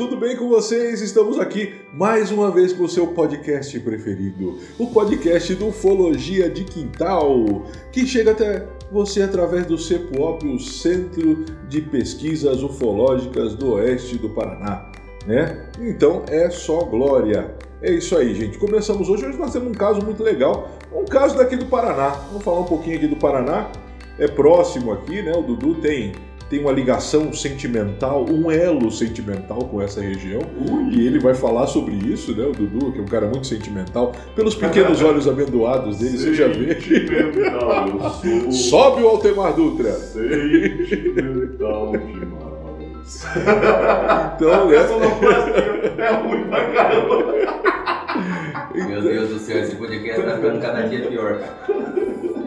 Tudo bem com vocês? Estamos aqui mais uma vez com o seu podcast preferido, o podcast do Ufologia de Quintal, que chega até você através do CEPUOP, o Centro de Pesquisas Ufológicas do Oeste do Paraná, né? Então é só glória. É isso aí, gente. Começamos hoje. Hoje nós temos um caso muito legal, um caso daqui do Paraná. Vamos falar um pouquinho aqui do Paraná. É próximo aqui, né? O Dudu tem tem uma ligação sentimental, um elo sentimental com essa região. Ui. E ele vai falar sobre isso, né? O Dudu, que é um cara muito sentimental, pelos pequenos olhos amendoados dele, você já vê. Sou Sobe o Altemar Dutra! sentimental demais. Então, né? Essa não parece é ruim pra caramba. Meu Deus do céu, esse podcast tá ficando cada dia pior, cara.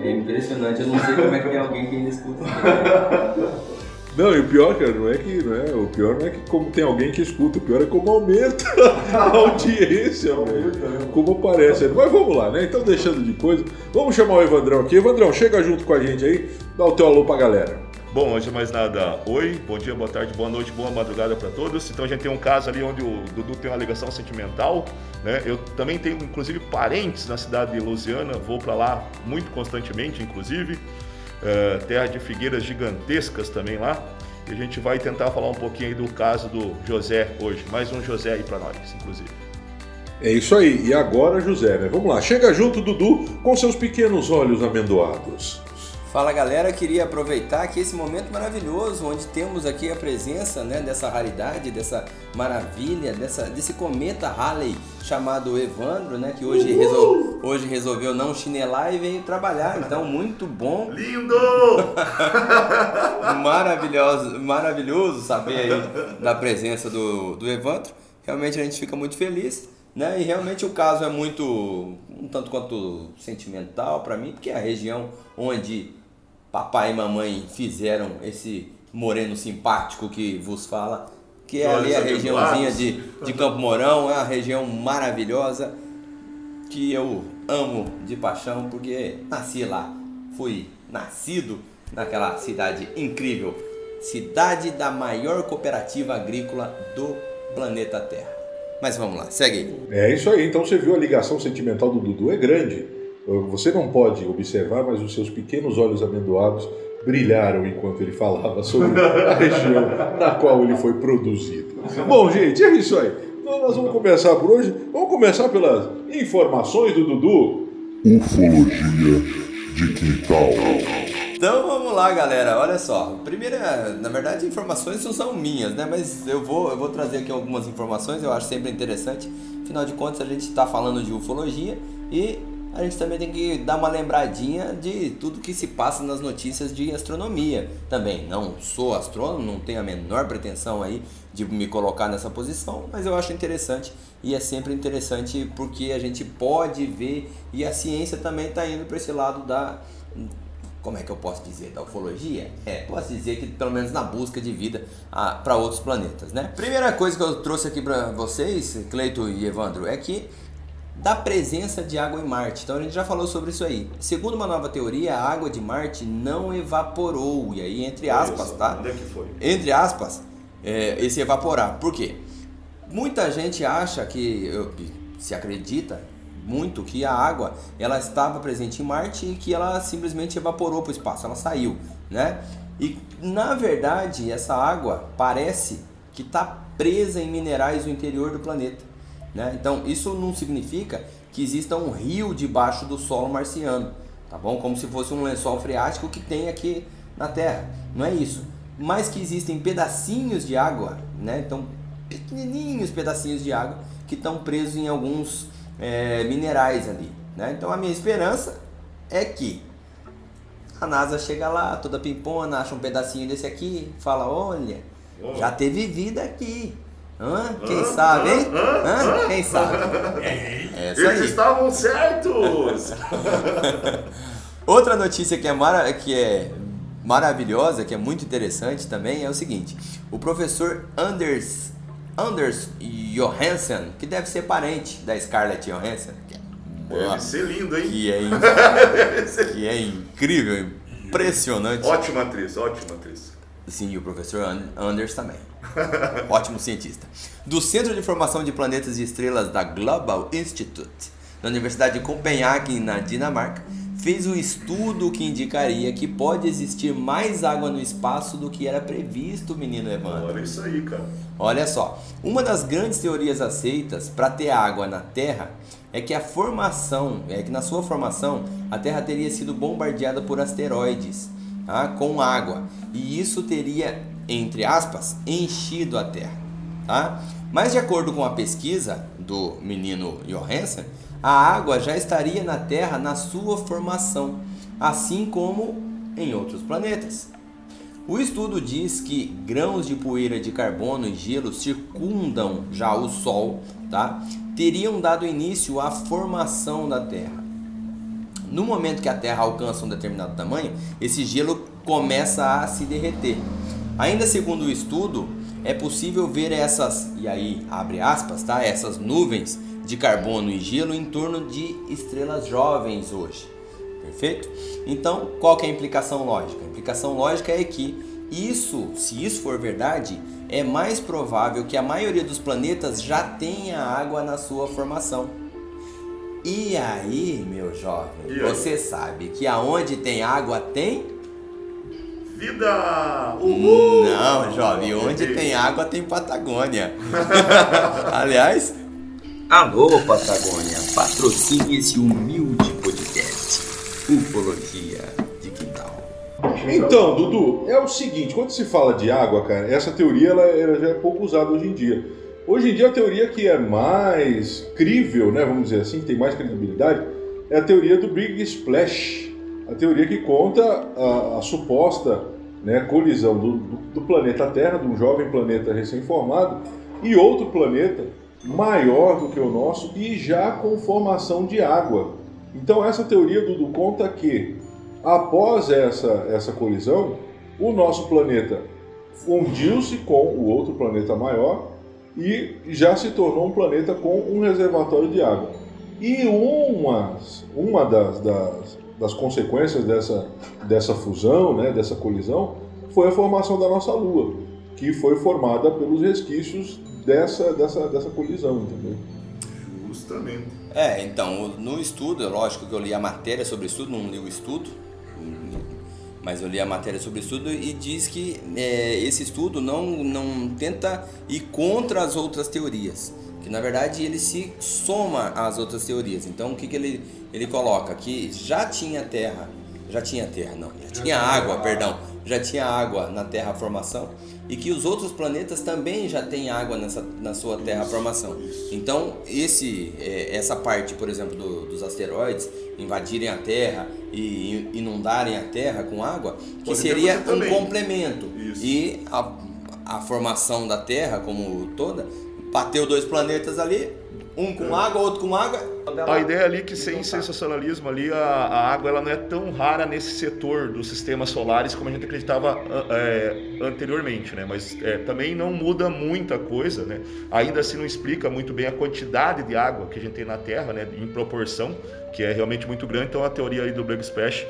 É impressionante, eu não sei como é que tem alguém que ainda escuta isso. Não, e o pior, cara, não é que. Não é, o pior não é que como tem alguém que escuta, o pior é como aumenta a audiência, velho. Como aparece. Mas vamos lá, né? Então, deixando de coisa, vamos chamar o Evandrão aqui. Evandrão, chega junto com a gente aí, dá o teu alô pra galera. Bom, antes de mais nada, oi, bom dia, boa tarde, boa noite, boa madrugada para todos. Então a gente tem um caso ali onde o Dudu tem uma ligação sentimental, né? Eu também tenho inclusive parentes na cidade de Lusiana, vou para lá muito constantemente, inclusive. Eh, terra de figueiras gigantescas também lá. E a gente vai tentar falar um pouquinho do caso do José hoje, mais um José aí para nós, inclusive. É isso aí. E agora, José, né? Vamos lá. Chega junto, Dudu, com seus pequenos olhos amendoados. Fala galera, queria aproveitar aqui esse momento maravilhoso onde temos aqui a presença né, dessa raridade, dessa maravilha, dessa, desse cometa Halley chamado Evandro, né, que hoje, resol- hoje resolveu não chinelar e veio trabalhar. Então, muito bom Lindo! maravilhoso, maravilhoso saber aí da presença do, do Evandro. Realmente a gente fica muito feliz, né? E realmente o caso é muito, um tanto quanto sentimental para mim, porque é a região onde papai e mamãe fizeram esse moreno simpático que vos fala, que é ali a regiãozinha de, de Campo Mourão, é uma região maravilhosa que eu amo de paixão porque nasci lá, fui nascido naquela cidade incrível, cidade da maior cooperativa agrícola do planeta Terra. Mas vamos lá, segue aí. É isso aí. Então você viu a ligação sentimental do Dudu é grande. Você não pode observar, mas os seus pequenos olhos amendoados brilharam enquanto ele falava sobre a região na qual ele foi produzido. Bom, gente, é isso aí. Então nós vamos começar por hoje. Vamos começar pelas informações do Dudu. Ufologia de Quintal. Então vamos lá, galera. Olha só. Primeira, na verdade, informações não são minhas, né? Mas eu vou, eu vou trazer aqui algumas informações. Eu acho sempre interessante. Afinal de contas, a gente está falando de ufologia e a gente também tem que dar uma lembradinha de tudo que se passa nas notícias de astronomia também. Não sou astrônomo, não tenho a menor pretensão aí de me colocar nessa posição, mas eu acho interessante e é sempre interessante porque a gente pode ver e a ciência também está indo para esse lado da como é que eu posso dizer, da ufologia? É, posso dizer que pelo menos na busca de vida para outros planetas, né? Primeira coisa que eu trouxe aqui para vocês, Cleito e Evandro, é que da presença de água em Marte. Então a gente já falou sobre isso aí. Segundo uma nova teoria, a água de Marte não evaporou. E aí, entre aspas, tá? Onde é que foi? entre aspas, é, esse evaporar. Por quê? Muita gente acha que, se acredita muito que a água ela estava presente em Marte e que ela simplesmente evaporou para o espaço, ela saiu, né? E na verdade essa água parece que está presa em minerais do interior do planeta, né? Então isso não significa que exista um rio debaixo do solo marciano, tá bom? Como se fosse um lençol freático que tem aqui na Terra. Não é isso. Mas que existem pedacinhos de água, né? Então pequenininhos pedacinhos de água que estão presos em alguns é, minerais ali. Né? Então a minha esperança é que a NASA chega lá, toda pimpona, acha um pedacinho desse aqui, fala, olha, já teve vida aqui. Hã? Quem sabe, hein? Hã? Quem sabe? É, isso Eles aí. estavam certos! Outra notícia que é, mara que é maravilhosa, que é muito interessante também, é o seguinte: o professor Anders, Anders Johansson, que deve ser parente da Scarlett Johansson, que é, Deve ser lindo, hein? que é, in- que é incrível, impressionante. Ótima atriz, ótima atriz. Sim, e o professor An- Anders também. Ótimo cientista. Do Centro de Formação de Planetas e Estrelas da Global Institute, na Universidade de Copenhague, na Dinamarca, fez um estudo que indicaria que pode existir mais água no espaço do que era previsto, menino Evandro. Olha isso aí, cara. Olha só, uma das grandes teorias aceitas para ter água na Terra é que a formação, é que na sua formação a Terra teria sido bombardeada por asteroides tá, com água e isso teria, entre aspas, enchido a Terra. Tá? Mas de acordo com a pesquisa do menino Johansen, a água já estaria na Terra na sua formação, assim como em outros planetas. O estudo diz que grãos de poeira de carbono e gelo circundam já o Sol, tá? Teriam dado início à formação da Terra. No momento que a Terra alcança um determinado tamanho, esse gelo começa a se derreter. Ainda segundo o estudo, é possível ver essas, e aí abre aspas, tá? Essas nuvens de carbono e gelo em torno de estrelas jovens hoje. Perfeito? Então, qual que é a implicação lógica? A implicação lógica é que isso, se isso for verdade, é mais provável que a maioria dos planetas já tenha água na sua formação. E aí, meu jovem, aí? você sabe que aonde tem água tem? Vida! Uhul! Não, jovem, onde tem água tem Patagônia. Aliás, alô Patagônia, patrocine esse humilde podcast, Ufologia de Quintal. Então, Dudu, é o seguinte, quando se fala de água, cara, essa teoria ela, ela já é pouco usada hoje em dia. Hoje em dia a teoria que é mais crível, né, vamos dizer assim, que tem mais credibilidade, é a teoria do Big Splash. A teoria que conta a, a suposta né, colisão do, do, do planeta Terra, de um jovem planeta recém-formado, e outro planeta maior do que o nosso e já com formação de água. Então essa teoria, Dudu, conta que após essa, essa colisão, o nosso planeta fundiu-se com o outro planeta maior e já se tornou um planeta com um reservatório de água. E uma, uma das, das, das consequências dessa, dessa fusão, né, dessa colisão, foi a formação da nossa Lua, que foi formada pelos resquícios dessa, dessa, dessa colisão, entendeu? Justamente. É, então, no estudo, é lógico que eu li a matéria sobre o estudo, não li o estudo, mas eu li a matéria sobre o estudo e diz que é, esse estudo não, não tenta ir contra as outras teorias, que na verdade ele se soma às outras teorias. Então, o que, que ele, ele coloca? Que já tinha terra, já tinha terra, não, já tinha água, perdão, já tinha água na terra formação e que os outros planetas também já têm água nessa, na sua terra formação. Então, esse, é, essa parte, por exemplo, do- dos asteroides invadirem a Terra e inundarem a Terra com água, que Pode seria um complemento. Isso. E a, a formação da Terra como toda, bateu dois planetas ali, um com água, outro com água. A ideia ali é que sem sensacionalismo ali, a, a água ela não é tão rara nesse setor dos sistemas solares como a gente acreditava é, anteriormente, né? Mas é, também não muda muita coisa, né? Ainda assim não explica muito bem a quantidade de água que a gente tem na Terra, né? Em proporção, que é realmente muito grande. Então a teoria aí do Big Splash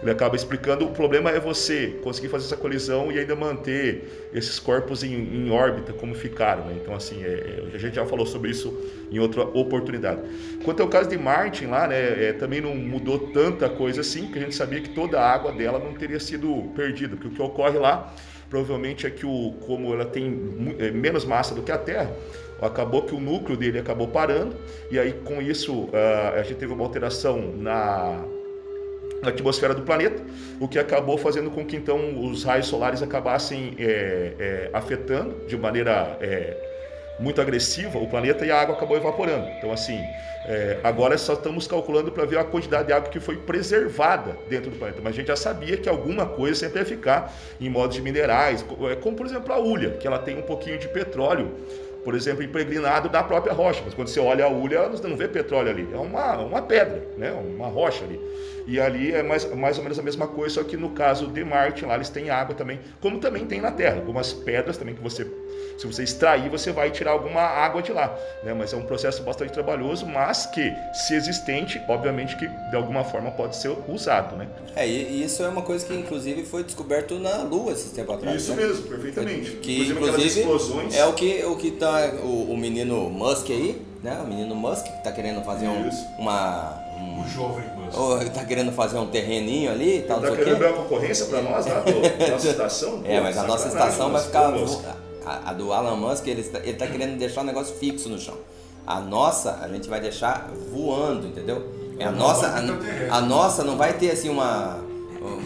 ele acaba explicando. O problema é você conseguir fazer essa colisão e ainda manter esses corpos em, em órbita como ficaram, né? Então assim, é, é, a gente já falou sobre isso em outra oportunidade. Quanto ao caso de Martin lá, né, é, também não mudou tanta coisa assim, porque a gente sabia que toda a água dela não teria sido perdida, porque o que ocorre lá provavelmente é que o, como ela tem é, menos massa do que a Terra, acabou que o núcleo dele acabou parando e aí com isso ah, a gente teve uma alteração na na atmosfera do planeta, o que acabou fazendo com que então os raios solares acabassem é, é, afetando de maneira é, muito agressiva, o planeta e a água acabou evaporando. Então, assim, é, agora só estamos calculando para ver a quantidade de água que foi preservada dentro do planeta. Mas a gente já sabia que alguma coisa sempre ia ficar em modos de minerais, é, como por exemplo a ulha, que ela tem um pouquinho de petróleo, por exemplo, impregnado da própria rocha. Mas quando você olha a ulha, você não vê petróleo ali, é uma, uma pedra, né? uma rocha ali. E ali é mais, mais ou menos a mesma coisa, só que no caso de Marte, lá eles têm água também, como também tem na Terra, algumas pedras também que você se você extrair, você vai tirar alguma água de lá, né? Mas é um processo bastante trabalhoso, mas que, se existente, obviamente que de alguma forma pode ser usado, né? É, e isso é uma coisa que inclusive foi descoberto na Lua esses tempos atrás. Isso né? mesmo, perfeitamente. Que Inclusive aquelas inclusive explosões. é o que o que tá o, o menino Musk aí, né? O menino Musk que tá querendo fazer um, Isso. uma um, O jovem Musk. ou tá querendo fazer um terreninho ali, e tal, Tá sei o querendo ver uma concorrência para nós lá, nossa estação? É, mas a nossa estação vai nossa, ficar. A, a do Alan Musk, ele está, ele tá querendo deixar o negócio fixo no chão. A nossa, a gente vai deixar voando, entendeu? É a nossa, a, a nossa não vai ter assim uma.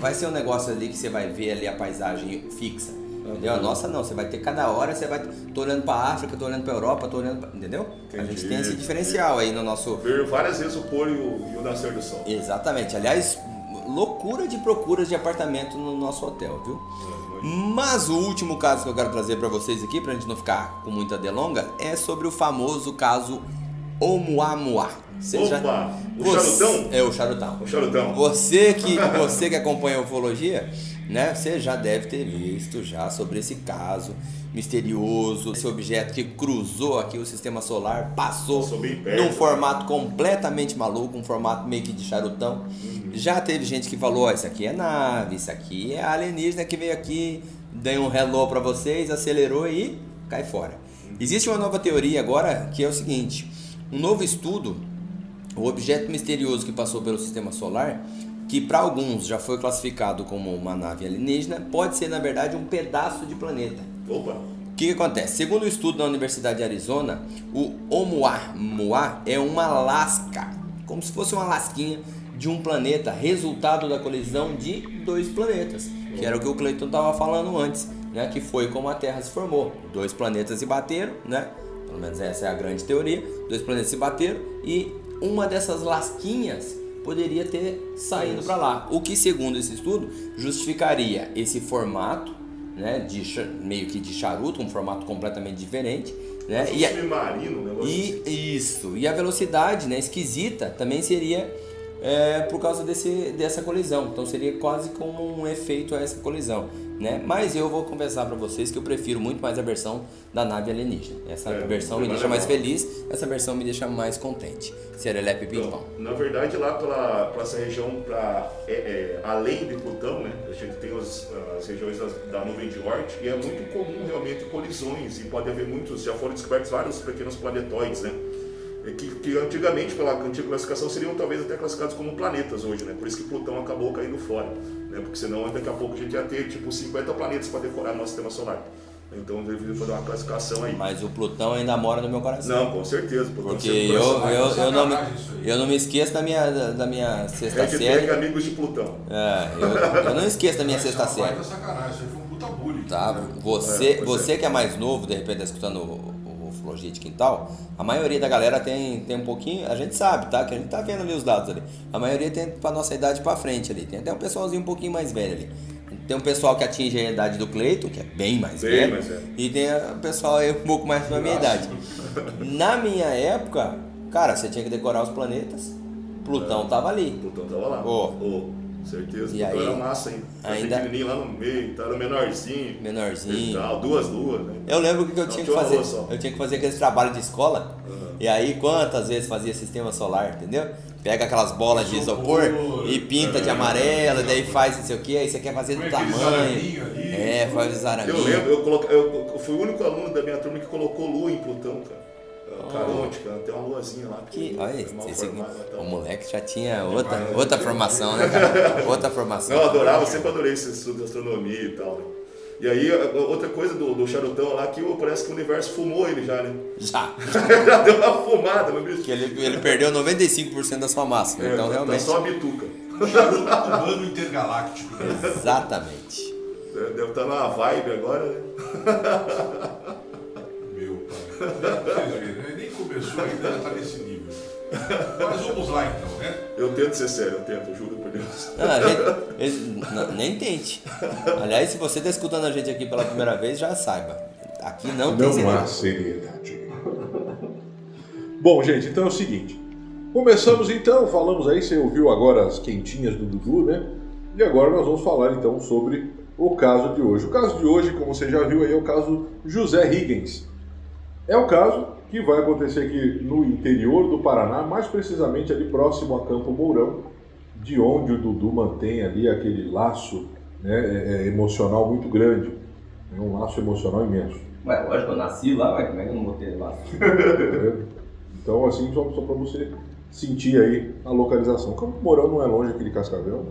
Vai ser um negócio ali que você vai ver ali a paisagem fixa. Entendeu? A nossa não, você vai ter cada hora, você vai. Tô olhando pra África, tô olhando pra Europa, tô olhando pra, Entendeu? A gente Entendi, tem esse entendi. diferencial aí no nosso. Ver várias vezes o pôr e o, e o nascer do sol. Exatamente. Aliás, loucura de procuras de apartamento no nosso hotel, viu? Mas o último caso que eu quero trazer para vocês aqui, pra gente não ficar com muita delonga, é sobre o famoso caso Oumuamua. Você Opa, o Você- charutão? É o charutão. O charutão. Você que, você que acompanha a ufologia, né? Você já deve ter visto já sobre esse caso misterioso, esse objeto que cruzou aqui o sistema solar, passou num formato completamente maluco, um formato meio que de charutão. Já teve gente que falou, ó, isso aqui é nave, isso aqui é alienígena que veio aqui, deu um hello para vocês, acelerou e cai fora. Existe uma nova teoria agora que é o seguinte, um novo estudo o objeto misterioso que passou pelo sistema solar, que para alguns já foi classificado como uma nave alienígena, pode ser na verdade um pedaço de planeta. Opa. O que, que acontece? Segundo o estudo da Universidade de Arizona, o Oumuamua é uma lasca, como se fosse uma lasquinha de um planeta, resultado da colisão de dois planetas, que era o que o Cleiton estava falando antes, né? Que foi como a Terra se formou. Dois planetas se bateram, né? Pelo menos essa é a grande teoria. Dois planetas se bateram e uma dessas lasquinhas poderia ter saído para lá. O que, segundo esse estudo, justificaria esse formato, né? De meio que de charuto, um formato completamente diferente, né? E submarino, negócio assim. e isso. E a velocidade, né, esquisita, também seria é, por causa desse, dessa colisão. Então seria quase como um efeito a essa colisão, né? Mas eu vou confessar para vocês que eu prefiro muito mais a versão da nave alienígena. Essa É, versão me deixa é mais bom. feliz, essa versão me deixa mais contente. Serelepe Pão. Então, na verdade, lá pela, pela essa região, pra, é, é, além de Plutão, né, a gente tem as, as regiões das- da nuvem de Oort e é muito comum realmente colisões e pode haver muitos, já foram descobertos vários pequenos planetoides, né? É Que, que antigamente, pela antiga classificação, seriam talvez até classificados como planetas hoje, né? Por isso que Plutão acabou caindo fora, né? Porque senão daqui a pouco a gente ia ter tipo 50 planetas para decorar nosso sistema solar. Então deveria fazer uma classificação aí. Mas o Plutão ainda mora no meu coração. Não, com certeza. Plutão Porque eu, eu, eu, não me, eu não me esqueço da minha, da, da minha sexta Hashtag série. amigos de Plutão. É, eu, eu não esqueço da minha é sexta uma série. baita sacanagem, isso aí foi um puta bullying. Tá? né? Você, É, você é. que é mais novo, de repente tá escutando Ufologia de Quintal, a maioria da galera tem, tem um pouquinho, a gente sabe, tá? Que a gente tá vendo ali os dados ali. A maioria tem pra nossa idade pra frente ali. Tem até um pessoalzinho um pouquinho mais velho ali. Tem um pessoal que atinge a idade do Cleito, que é bem mais Bem velho. mais velho. E tem o pessoal aí um pouco mais da minha idade. Na minha época, cara, você tinha que decorar os planetas. Plutão tava ali. Plutão tava lá. Ô. Ô, certeza. E aí, era massa ainda. Era ainda- pequenininho lá no meio, tá? era menorzinho. E Menorzinho. tal, duas luas, né? Eu lembro que eu tinha que fazer. Eu tinha que fazer aqueles trabalhos de escola. Uhum. E aí quantas vezes fazia sistema solar, entendeu? Pega aquelas bolas de isopor e pinta de amarelo, e daí faz não sei o que, aí você quer fazer do aqueles tamanho. ali. É, faz os Eu araminhos. lembro, eu, coloquei, eu, eu fui o único aluno da minha turma que colocou lua em Plutão, cara. Caronte, cara, tem uma luazinha lá. Oh. Que, olha, é mal esse, formada, tá? o moleque já tinha outra, outra formação, né, cara? Outra formação. Não, eu adorava, sempre adorei esse estudo de astronomia e tal. Né? E aí, outra coisa do, do charutão lá, que o- parece que o universo fumou ele já, né? Já. já deu uma fumada, meu bicho. Que ele, ele perdeu 95% da sua massa. É, então tá- realmente. Tá só a bituca. Charuto cubano intergaláctico. Exatamente. Deve estar numa vibe agora, né? Vocês né? Nem começou ainda, já tá nesse nível. Mas vamos lá então, né? Eu tento ser sério, eu tento, juro por Deus. Não, gente- não, nem tente. Aliás, se você está escutando a gente aqui pela primeira vez, já saiba. Aqui não, tem Não segredo. há seriedade. Bom, gente, então é o seguinte. Começamos então, falamos aí, você ouviu agora as quentinhas do Dudu, né? E agora nós vamos falar então sobre o caso de hoje. O caso de hoje, como você já viu aí, é o caso José Higgins. É o caso que vai acontecer aqui no interior do Paraná, mais precisamente ali próximo a Campo Mourão, de onde o Dudu mantém ali aquele laço né, é, é, emocional muito grande. É um laço emocional imenso. Ué, lógico, eu nasci lá, mas como é que eu não ter lá? Entendeu? Então, assim, só, só para você sentir aí a localização. Campo Mourão não é longe aqui de Cascavel,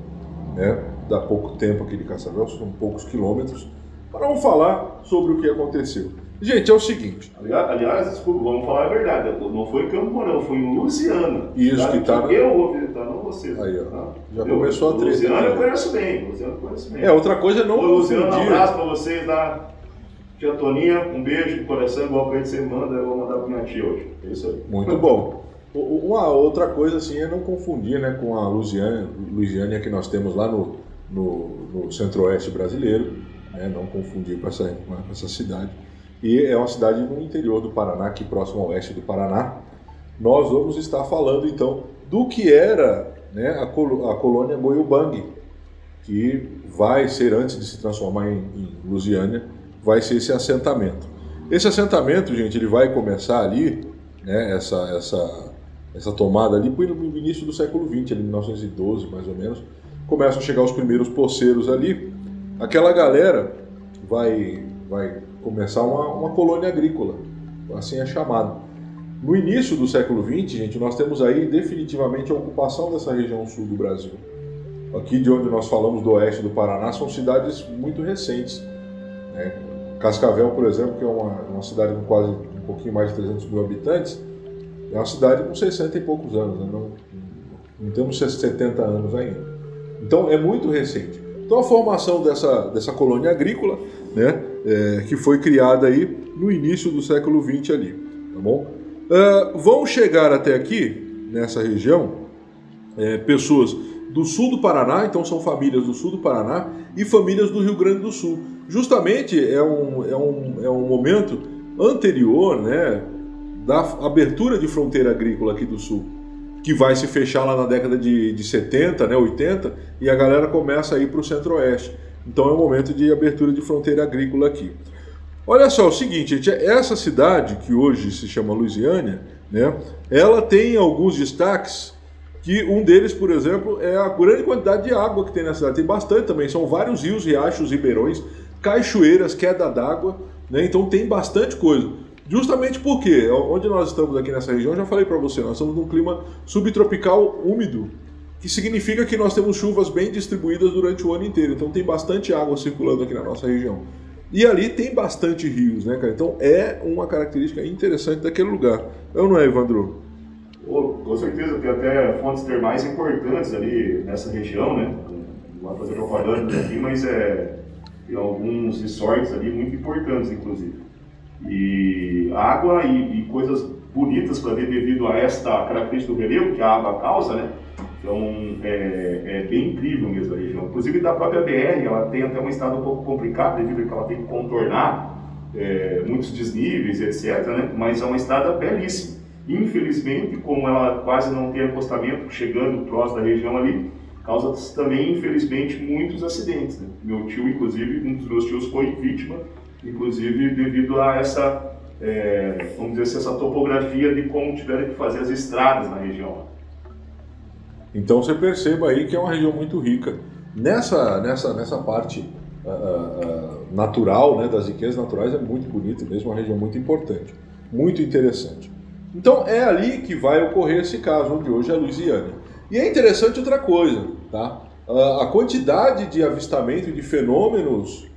né? Dá pouco tempo aqui de Cascavel, são poucos quilômetros. Mas vamos falar sobre o que aconteceu. Gente, é o seguinte. Aliás, desculpa, vamos falar a verdade. Não foi em Campo Mourão, foi em Luciana. Isso, que tá na- Eu vou visitar, não vocês. Aí, ó. tá? Já Eu- começou a treta Luciana eu né? conheço bem. Luciana eu conheço bem. É, outra coisa é não Ô, Luciano, um abraço pra vocês lá. Tia Toninha, um beijo no coração, igual ele você manda, eu vou mandar pra minha tia hoje. É isso aí. Muito bom. Uma outra coisa assim é não confundir né, com a Lusiânia que nós temos lá no, no, no centro-oeste brasileiro, né, não confundir com essa, com essa cidade. E é uma cidade no interior do Paraná, aqui próximo ao oeste do Paraná. Nós vamos estar falando então do que era né, a, colo- a colônia Goiubang, que vai ser, antes de se transformar em, em Lusiânia, vai ser esse assentamento. Esse assentamento, gente, ele vai começar ali, né, essa, essa, essa tomada ali, no início do século XX, ali, 1912 mais ou menos, começam a chegar os primeiros poceiros ali, aquela galera vai, vai começar uma, uma colônia agrícola, assim é chamado. No início do século XX, gente, nós temos aí definitivamente a ocupação dessa região sul do Brasil. Aqui de onde nós falamos do oeste do Paraná são cidades muito recentes. né? Cascavel, por exemplo, que é uma, uma cidade com quase um pouquinho mais de 300 mil habitantes, é uma cidade com 60 e poucos anos, né? não, não temos 70 anos ainda. Então é muito recente. Então a formação dessa, dessa colônia agrícola, né, é, que foi criada aí no início do século XX ali, tá bom? Ah, vão chegar até aqui, nessa região, é, pessoas do sul do Paraná, então são famílias do sul do Paraná e famílias do Rio Grande do Sul. Justamente é um, é um, é um momento anterior né, da abertura de fronteira agrícola aqui do sul, que vai se fechar lá na década de, de 70, né, 80, e a galera começa a ir para o centro-oeste. Então é um momento de abertura de fronteira agrícola aqui. Olha só, é o seguinte, gente, essa cidade que hoje se chama Luisiânia, né, ela tem alguns destaques que um deles, por exemplo, é a grande quantidade de água que tem na cidade. Tem bastante também, são vários rios, riachos, ribeirões, cachoeiras, queda d'água, né? Então tem bastante coisa. Justamente porque onde nós estamos aqui nessa região, já falei para você, nós estamos num clima subtropical úmido, que significa que nós temos chuvas bem distribuídas durante o ano inteiro. Então tem bastante água circulando aqui na nossa região. E ali tem bastante rios, né, cara? Então é uma característica interessante daquele lugar. É ou não é, Evandro? Pô, com certeza, tem até fontes termais importantes ali nessa região, né? Não vai fazer propaganda aqui, mas é, tem alguns resorts ali muito importantes, inclusive. E água e, e coisas bonitas para ver devido a esta característica do relevo que a água causa, né? Então é, é bem incrível mesmo a região. Inclusive da própria BR, ela tem até um estado um pouco complicado devido a que ela tem que contornar é, muitos desníveis, etc. Né? Mas é uma estrada belíssima. Infelizmente, como ela quase não tem acostamento chegando próximo da região ali, causa também, infelizmente, muitos acidentes. Né? Meu tio, inclusive, um dos meus tios foi vítima, inclusive devido a essa, é, vamos dizer assim, essa topografia de como tiveram que fazer as estradas na região. Então você perceba aí que é uma região muito rica. Nessa, nessa, nessa parte uh, uh, natural, né, das riquezas naturais, é muito bonita mesmo, uma região muito importante, muito interessante. Então é ali que vai ocorrer esse caso, onde hoje é a Louisiana. E é interessante outra coisa, tá? A quantidade de avistamento de fenômenos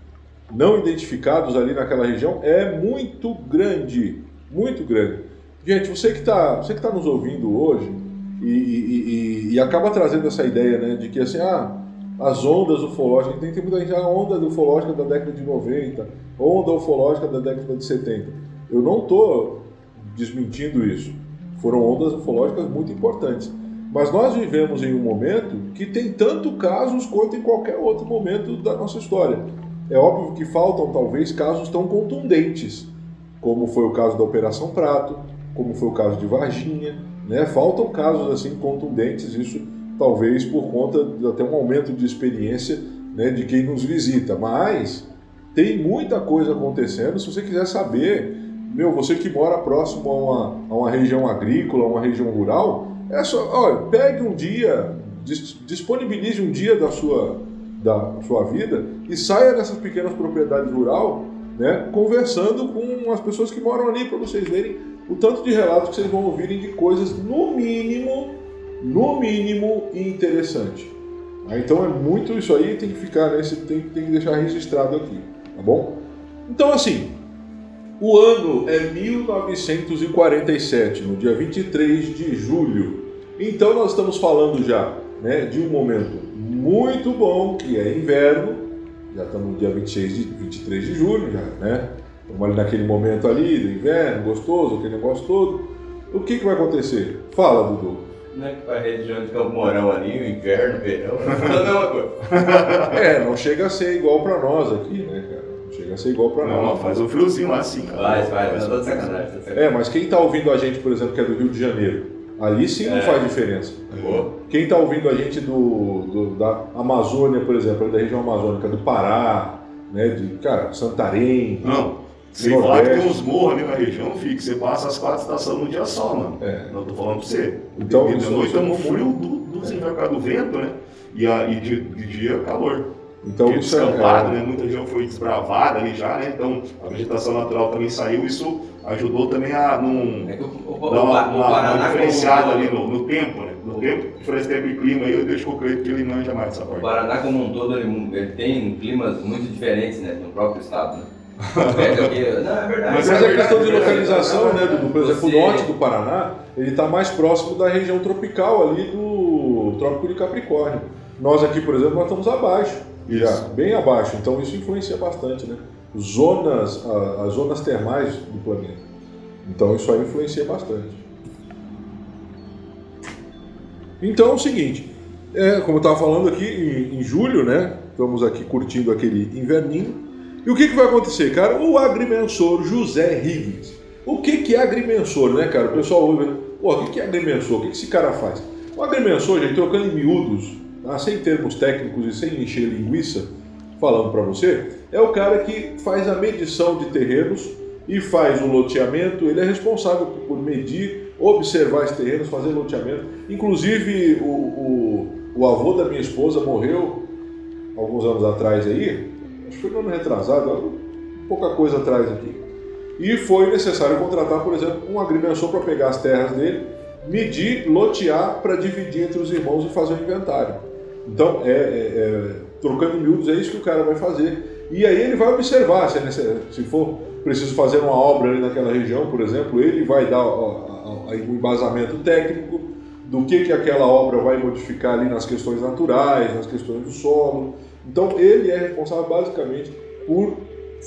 não identificados ali naquela região é muito grande, muito grande. Gente, você que está tá nos ouvindo hoje e, e, e, acaba trazendo essa ideia, né, de que assim, ah, as ondas ufológicas, tem, tem muita gente, a onda ufológica da década de 90, onda ufológica da década de 70. Eu não estou desmentindo isso. Foram ondas ufológicas muito importantes. Mas nós vivemos em um momento que tem tanto casos quanto em qualquer outro momento da nossa história. É óbvio que faltam talvez casos tão contundentes, como foi o caso da Operação Prato, como foi o caso de Varginha, né? Faltam casos assim contundentes, isso talvez por conta de até um aumento de experiência né, de quem nos visita. Mas tem muita coisa acontecendo. Se você quiser saber, meu, você que mora próximo a uma, a uma região agrícola, a uma região rural, é só, olha, pegue um dia, disponibilize um dia da sua, da sua vida e saia dessas pequenas propriedades rurais, né, conversando com as pessoas que moram ali para vocês verem o tanto de relatos que vocês vão ouvirem de coisas no mínimo, no mínimo interessante. Então é muito isso aí, tem que ficar, né, tem, tem que deixar registrado aqui, tá bom? Então assim, o ano é 1947, no dia 23 de julho. Então nós estamos falando já né, de um momento muito bom, que é inverno. Já estamos no dia 26 de, 23 de julho, já, né? Estamos ali naquele momento ali do inverno, gostoso, aquele negócio todo. O que, que vai acontecer? Fala, Dudu. Não é que para a região de Campo Mourão ali, o inverno, o verão, é a mesma coisa. é, não chega a ser igual para nós aqui, né, cara? Chega a ser igual para nós. Não, faz um friozinho lá assim, cara. Faz, faz, não tô de sacanagem. É, mas quem está ouvindo a gente, por exemplo, que é do Rio de Janeiro, ali sim não é. faz diferença. Boa. Quem está ouvindo a gente do, do, da Amazônia, por exemplo, da região amazônica, do Pará, né, de, cara, Santarém. Não. Sem falar que tem uns morros ali na região, fica, você passa as quatro estações num dia só, mano. É. Não tô falando pra você. Então, de noite é um frio do, do desembarcar do vento, né? E, a, e de, de dia calor. Então, Porque isso é- descampado, é... né? Muita região foi desbravada ali já, né? Então a vegetação natural também saiu, isso ajudou também a num, É que o, o, dar uma, o uma, uma diferenciada ali no, no tempo, né? No tempo, diferença tempo e clima aí, eu deixo com o Cleito que ele manja mais essa O parte. Paraná como um todo ele, ele tem climas muito diferentes, né, no próprio estado, né? Não, é verdade. Mas é é verdade, questão de é localização, né, Dudu? Por exemplo, Você- o norte do Paraná, ele está mais próximo da região tropical ali do Trópico de Capricórnio. Nós aqui, por exemplo, nós estamos abaixo, já, bem abaixo. Então isso influencia bastante, né? Zonas, a- as zonas termais do planeta. Então isso aí influencia bastante. Então é o seguinte, é, como eu estava falando aqui, em, em julho, né? Estamos aqui curtindo aquele inverninho. E o que, que vai acontecer, cara? O agrimensor José Higgins. O que, que é agrimensor, né, cara? O pessoal ouve, né? Pô, o que, que é agrimensor? O que, que esse cara faz? O agrimensor, gente, trocando em miúdos, tá? sem termos técnicos e sem encher linguiça, falando para você, é o cara que faz a medição de terrenos e faz o loteamento. Ele é responsável por medir, observar esses terrenos, fazer loteamento. Inclusive, o, o, o avô da minha esposa morreu alguns anos atrás aí, acho que foi no ano retrasado, pouca coisa atrás aqui. E foi necessário contratar, por exemplo, um agrimensor para pegar as terras dele, medir, lotear para dividir entre os irmãos e fazer o inventário. Então, é, é- é- trocando miúdos, é isso que o cara vai fazer. E aí ele vai observar, se, é se for preciso fazer uma obra ali naquela região, por exemplo, ele vai dar aí um embasamento técnico do que, que aquela obra vai modificar ali nas questões naturais, nas questões do solo. Então ele é responsável basicamente por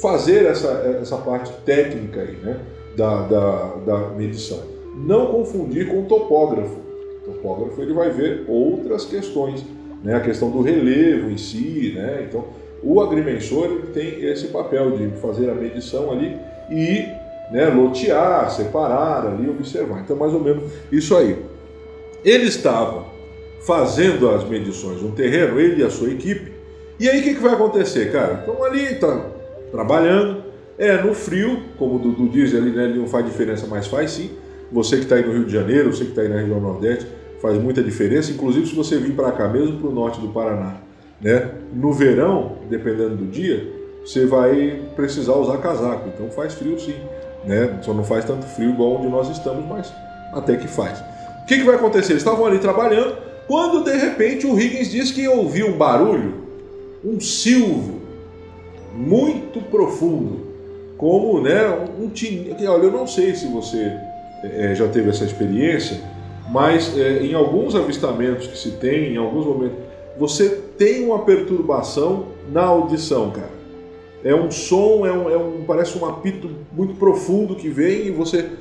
fazer essa, essa parte técnica aí, né, da, da, da medição. Não confundir com o topógrafo. O topógrafo ele vai ver outras questões, né, a questão do relevo em si, né, então o agrimensor tem esse papel de fazer a medição ali e né, lotear, separar ali, observar. Então mais ou menos isso aí. Ele estava fazendo as medições no terreno, ele e a sua equipe. E aí o que, que vai acontecer, cara? Então ali tá trabalhando, é no frio, como o Dudu diz ali, né, não faz diferença, mas faz sim. Você que está aí no Rio de Janeiro, você que está aí na região Nordeste, faz muita diferença. Inclusive se você vir para cá, mesmo para o norte do Paraná, né? No verão, dependendo do dia, você vai precisar usar casaco. Então faz frio sim, né? Só não faz tanto frio igual onde nós estamos, mas até que faz. O que, que vai acontecer? Eles estavam ali trabalhando, quando de repente o Higgins diz que ouviu um barulho, um silvo muito profundo, como né, um, tin- que, Olha, eu não sei se você eh, já teve essa experiência, mas eh, em alguns avistamentos que se tem, em alguns momentos, você tem uma perturbação na audição, cara. é um som, é um, é um parece um apito muito profundo que vem e você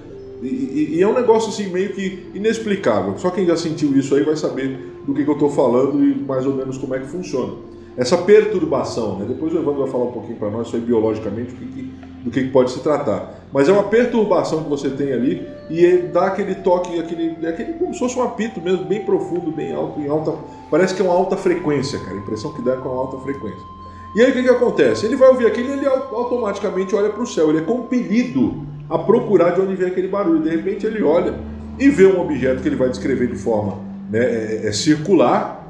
e, e, e, é um negócio assim meio que inexplicável. Só quem já sentiu isso aí vai saber do que, que eu estou falando e mais ou menos como é que funciona. Essa perturbação, né? depois o Evandro vai falar um pouquinho para nós sobre biologicamente o que, do que, pode se tratar. Mas é uma perturbação que você tem ali e dá aquele toque, aquele, é aquele como se fosse um apito mesmo, bem profundo, bem alto, em alta. Parece que é uma alta frequência, cara. A impressão que dá é com uma alta frequência. E aí o que, que acontece? Ele vai ouvir aquilo e ele automaticamente olha para o céu, ele é compelido a procurar de onde vem aquele barulho. De repente ele olha e vê um objeto que ele vai descrever de forma né, é, é circular,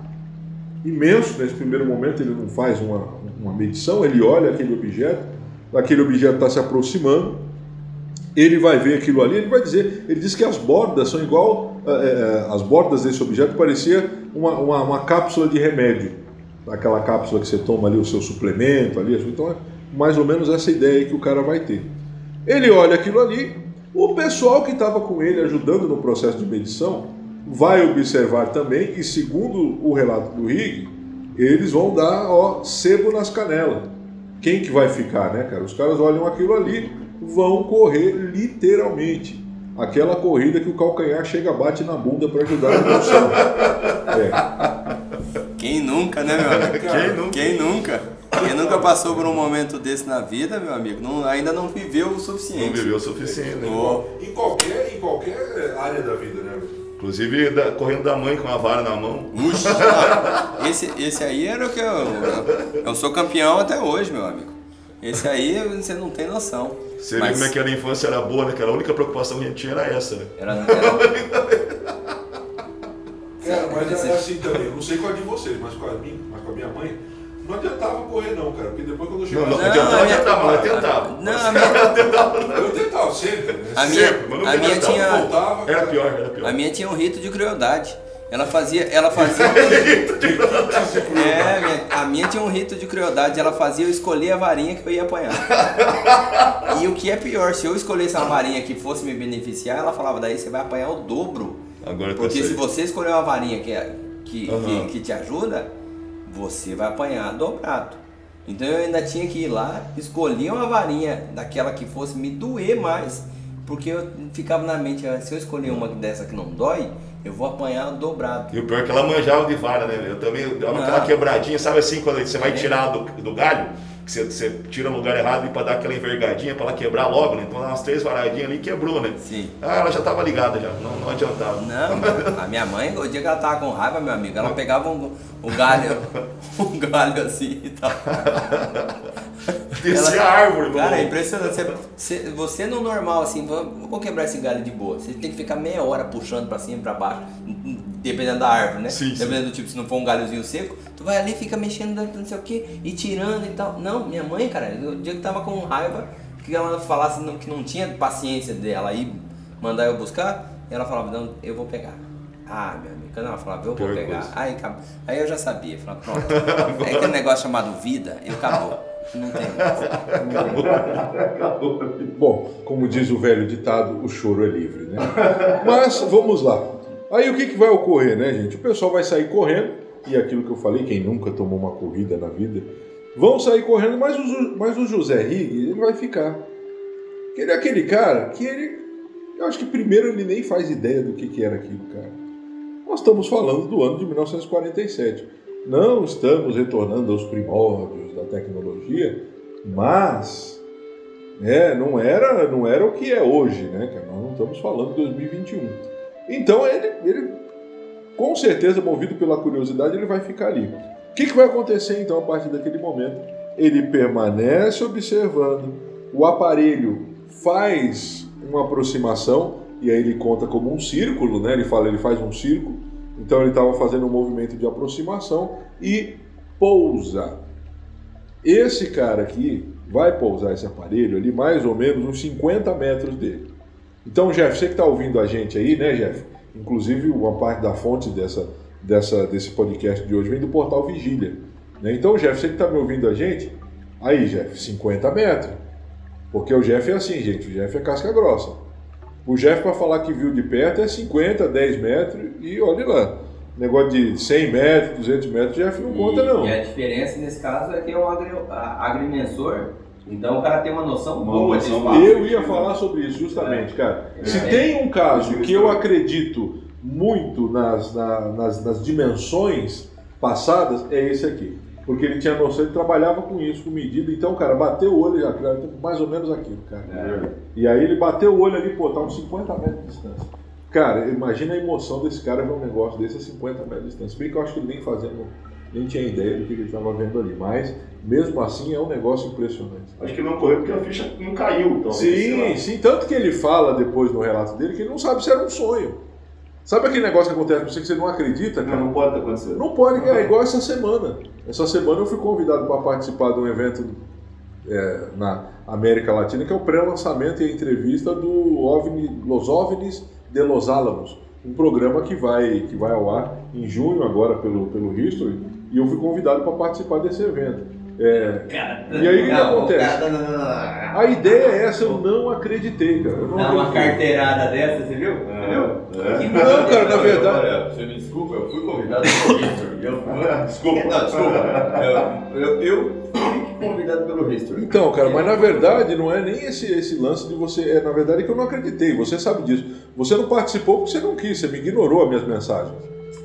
imenso. Nesse primeiro momento ele não faz uma, uma medição, ele olha aquele objeto, aquele objeto está se aproximando, ele vai ver aquilo ali, ele vai dizer, ele diz que as bordas são igual, é, as bordas desse objeto parecia uma, uma, uma, cápsula de remédio, aquela cápsula que você toma ali o seu suplemento ali, então é mais ou menos essa ideia que o cara vai ter. Ele olha aquilo ali, o pessoal que estava com ele ajudando no processo de medição vai observar também e segundo o relato do Rig, eles vão dar ó, sebo nas canelas. Quem que vai ficar, né, cara? Os caras olham aquilo ali, vão correr literalmente. Aquela corrida que o calcanhar chega, bate na bunda para ajudar a emoção. É. Quem nunca, né, meu amigo? Quem nunca? Quem nunca? Quem nunca passou por um momento desse na vida, meu amigo, não, ainda não viveu o suficiente. Não viveu o suficiente. Né? Em, qualquer, em qualquer área da vida, né? Inclusive da, correndo da mãe com a vara na mão. Uxa, esse, esse aí era o que eu, eu. Eu sou campeão até hoje, meu amigo. Esse aí você não tem noção. Você Mas... viu como é que era a infância era boa, né? Que a única preocupação que a gente tinha era essa, né? Era. era... Cara, mas é assim também. Não sei qual é de vocês, mas com a minha, mas com a minha mãe não adiantava correr não, cara, porque depois quando eu chegava... Não, não, não, não adiantava, mas eu tentava. Não, a minha... Eu tentava sempre, né? A minha, sempre, mas não a minha tinha... Voltava, era pior, era pior. A minha tinha um rito de crueldade. Ela fazia, ela fazia. é, minha, a minha tinha um rito de crueldade. Ela fazia eu escolher a varinha que eu ia apanhar. e o que é pior, se eu escolhesse uma varinha que fosse me beneficiar, ela falava daí você vai apanhar o dobro. Agora Porque se você escolher uma varinha que, é, que, uhum. que, que te ajuda, você vai apanhar dobrado. Então eu ainda tinha que ir lá, escolher uma varinha daquela que fosse me doer mais, porque eu ficava na mente, ah, se eu escolher uma dessa que não dói, eu vou apanhar dobrado. E o pior é que ela manjava de vara, né? Eu também dava aquela quebradinha, sabe assim, quando você vai é. tirar do, do galho? Que você, você, tira no lugar errado e para dar aquela envergadinha para ela quebrar logo, né? Então umas três varadinhas ali quebrou, né? Sim. Ah, ela já estava ligada já, não, não adiantava. Não, a minha mãe, o dia que ela tava com raiva, meu amigo, ela pegava um, um galho, um galho assim e tal. Descia a árvore, Cara, é impressionante. Você, você no normal, assim, vou quebrar esse galho de boa. Você tem que ficar meia hora puxando para cima e para baixo dependendo da árvore, né? Sim, dependendo sim. do tipo, se não for um galhozinho seco, tu vai ali, fica mexendo, não sei o que, e tirando e tal. Não, minha mãe, cara, o dia que tava com raiva, que ela falasse que não tinha paciência dela aí mandar eu buscar, ela falava, não, eu vou pegar. Ah, meu amigo, ela falava, eu vou pegar, aí, aí eu já sabia, falava, pronto, é aquele negócio chamado vida, e acabou. Não tem Bom, como diz o velho ditado, o choro é livre, né? Mas vamos lá. Aí o que, que vai ocorrer, né, gente? O pessoal vai sair correndo, e aquilo que eu falei, quem nunca tomou uma corrida na vida, vão sair correndo, mas o, mas o José Rig, ele vai ficar. Ele é aquele cara que ele. Eu acho que primeiro ele nem faz ideia do que, que era aquilo, cara. Nós estamos falando do ano de 1947. Não estamos retornando aos primórdios da tecnologia, mas é, não era não era o que é hoje, né? Nós não estamos falando de 2021. Então ele, ele, com certeza, movido pela curiosidade, ele vai ficar ali. O que, que vai acontecer então a partir daquele momento? Ele permanece observando, o aparelho faz uma aproximação, e aí ele conta como um círculo, né? Ele fala, ele faz um círculo. Então ele estava fazendo um movimento de aproximação e pousa. Esse cara aqui vai pousar esse aparelho ali mais ou menos uns 50 metros dele. Então, Jeff, você que está ouvindo a gente aí, né, Jeff? Inclusive, uma parte da fonte dessa, dessa, desse podcast de hoje vem do portal Vigília. Né? Então, Jeff, você que está me ouvindo a gente, aí, Jeff, 50 metros. Porque o Jeff é assim, gente, o Jeff é casca grossa. O Jeff, para falar que viu de perto, é 50, 10 metros e olhe lá. negócio de 100 metros, 200 metros, Jeff não conta E- não. E a diferença nesse caso é que é um agrimensor, então o cara tem uma noção Uma boa de noção espaço. Eu ia falar sobre isso justamente, cara. Se É. tem um caso que eu acredito muito nas, na- nas, nas dimensões passadas, é esse aqui. Porque ele tinha noção, ele trabalhava com isso, com medida. Então, cara, bateu o olho, já, mais ou menos aquilo, cara. É. E aí ele bateu o olho ali, pô, tá uns 50 metros de distância. Cara, imagina a emoção desse cara ver um negócio desse a 50 metros de distância. Bem que eu acho que ele nem fazendo, nem tinha ideia do que ele estava vendo ali. Mas, mesmo assim, é um negócio impressionante. Acho que não correu porque a ficha não caiu. Sei Sim, sim. Tanto que ele fala depois no relato dele que ele não sabe se era um sonho. Sabe aquele negócio que acontece com você que você não acredita, Não, cara? não pode estar acontecendo. Não pode, é igual essa semana. Essa semana eu fui convidado para participar de um evento é, na América Latina, que é o pré-lançamento e a entrevista do OVNI, Los OVNIs de Los Álamos, um programa que vai, que vai ao ar em junho agora pelo, pelo History, e eu fui convidado para participar desse evento. É, Cara, E aí o que acontece? cara, não, não, não, não. a ideia é essa, eu não acreditei, cara. Eu não Dá uma carteirada dessa, você viu? Você É, é. Não, cara, na verdade- Olha, você me desculpa, eu fui convidado pelo History. Eu. Desculpa. Não, desculpa. Eu, eu, eu convidado pelo History. Então, cara, mas na verdade não é nem esse, esse lance de você. É, na verdade é que eu não acreditei, você sabe disso. Você não participou porque você não quis, você me ignorou as minhas mensagens.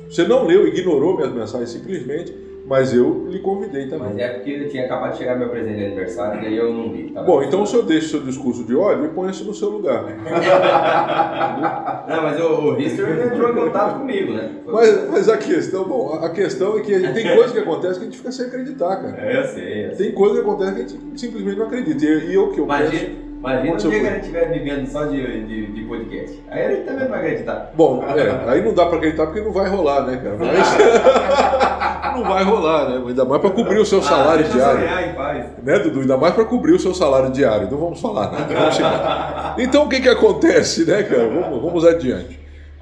Você não leu, ignorou minhas mensagens simplesmente, mas eu lhe convidei também. Mas é porque eu tinha acabado de chegar meu presente de aniversário, daí eu não vi. tá Bom, então o senhor deixa o seu discurso de ódio e põe-se no seu lugar. Não, mas o, o History entrou em contato comigo, né? Mas, mas a questão, bom, a questão é que tem coisa que acontece que a gente fica sem acreditar, cara. É, eu sei, eu sei. Tem coisa que acontece que a gente simplesmente não acredita. E, eu que eu penso. Imagina, o dia que gente estiver vivendo só de, de, de podcast. Aí a gente também não vai acreditar. Bom, é, aí não dá pra acreditar porque não vai rolar, né, cara? Mas não vai rolar, né? Ainda mais pra cobrir o seu salário ah, deixa eu diário. em paz. Né, Dudu? Ainda mais para cobrir o seu salário diário. Não vamos falar nada. Vamos chegar. Então, o que que acontece, né, cara? Vamos, vamos adiante.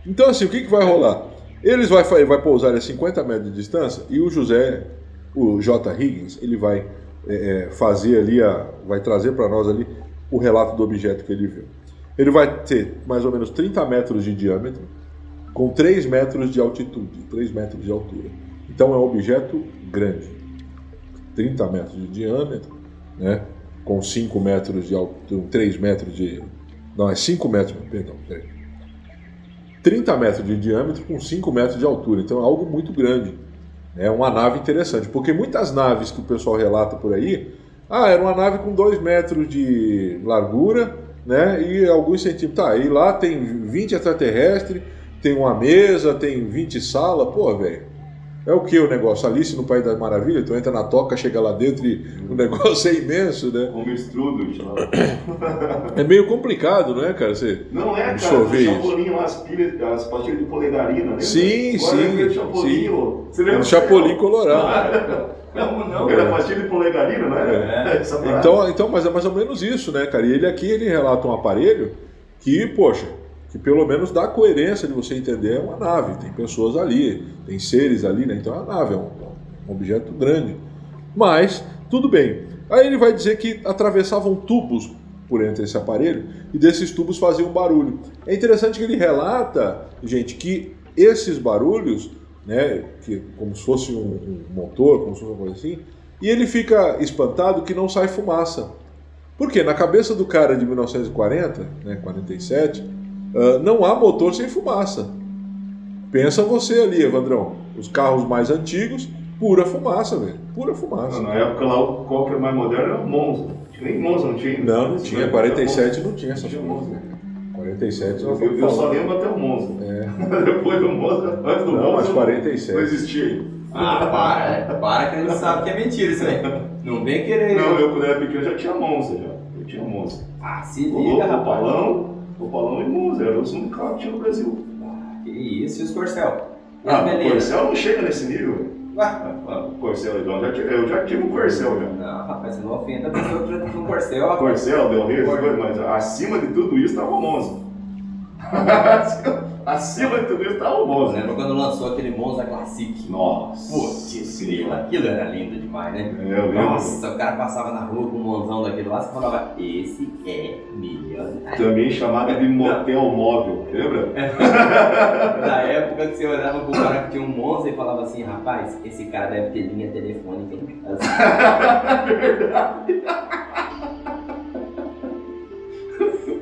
Então, assim, o que que vai rolar? Eles vai, vai pousar a 50 metros de distância e o José, o J. Higgins, ele vai é, é, fazer ali, a, vai trazer para nós ali o relato do objeto que ele viu. Ele vai ter mais ou menos 30 metros de diâmetro, com 3 metros de altitude, 3 metros de altura. Então é um objeto grande. 30 metros de diâmetro, né? com 5 metros de altura, 3 metros de. Não, é 5 metros, perdão, peraí. 30 metros de diâmetro com 5 metros de altura, então é algo muito grande. É uma nave interessante, porque muitas naves que o pessoal relata por aí, ah, era uma nave com 2 metros de largura, né? E alguns centímetros. Tá, e lá tem 20 extraterrestres, tem uma mesa, tem 20 salas, pô, velho. É o que o negócio? Alice no País das Maravilhas, tu entra na toca, chega lá dentro e o negócio é imenso, né? Como estrudo. É meio complicado, não é, cara? Você... Não é, cara, Absorver o isso. Chapolin lá, as pilhas, as pastilhas de polegarina, né? Sim, Agora sim, do Chapolin, sim. Você É lembra? o Chapolin Colorado. Como não? Era pastilha de polegarina, não era? Essa parada. Então, então, mas é mais ou menos isso, né, cara? E ele aqui ele relata um aparelho que, poxa, que pelo menos dá coerência de você entender é uma nave. Tem pessoas ali, tem seres ali, né? Então é uma nave, é um, um objeto grande. Mas, tudo bem. Aí ele vai dizer que atravessavam tubos por entre esse aparelho e desses tubos faziam barulho. É interessante que ele relata, gente, que esses barulhos, né, que como se fosse um, um motor, como se fosse uma coisa assim, e ele fica espantado que não sai fumaça. Por quê? Na cabeça do cara de 1940, né, 47, ah, não há motor sem fumaça. Pensa você ali, Evandrão. Os carros mais antigos, pura fumaça, velho. Pura fumaça. Na época lá, o era mais moderno era o Monza. Nem Monza não tinha. Não, não tinha. 47 não tinha essa Tinha fumaça. Monza. 47 Eu, eu, eu só lembro até o Monza. É. Depois do Monza, antes do Não, Monza, mas não 47. existia ainda. Ah, para, para que a gente sabe que é mentira isso aí. Não vem querer. Não, eu quando era pequeno já tinha Monza. Já. Eu tinha Monza. Ah, se liga, rapaz. Opalão, Opalão e Monza. Era os únicos carros que tinha no Brasil. Que isso, e os Corcel? E Ah, o? Corcel não chega nesse nível. Ah, o Corcel, eu já, tive- eu já tive um Corcel já. Não, rapaz, você não ofenda a pessoa que já teve um Corcel. Corcel, Del Rey, mas acima de tudo isso estava o Monza. Acima de tudo isso tá o Monza. Lembra quando lançou aquele Monza Classic? Nossa. Putz, aquilo era lindo demais, né? É, eu. Nossa, o cara passava na rua com um monzão daquele lá, você falava, esse é milionário. Também chamada de motel móvel, lembra? Na época que você olhava pro cara que tinha um Monza e falava assim, rapaz, esse cara deve ter linha telefônica em casa.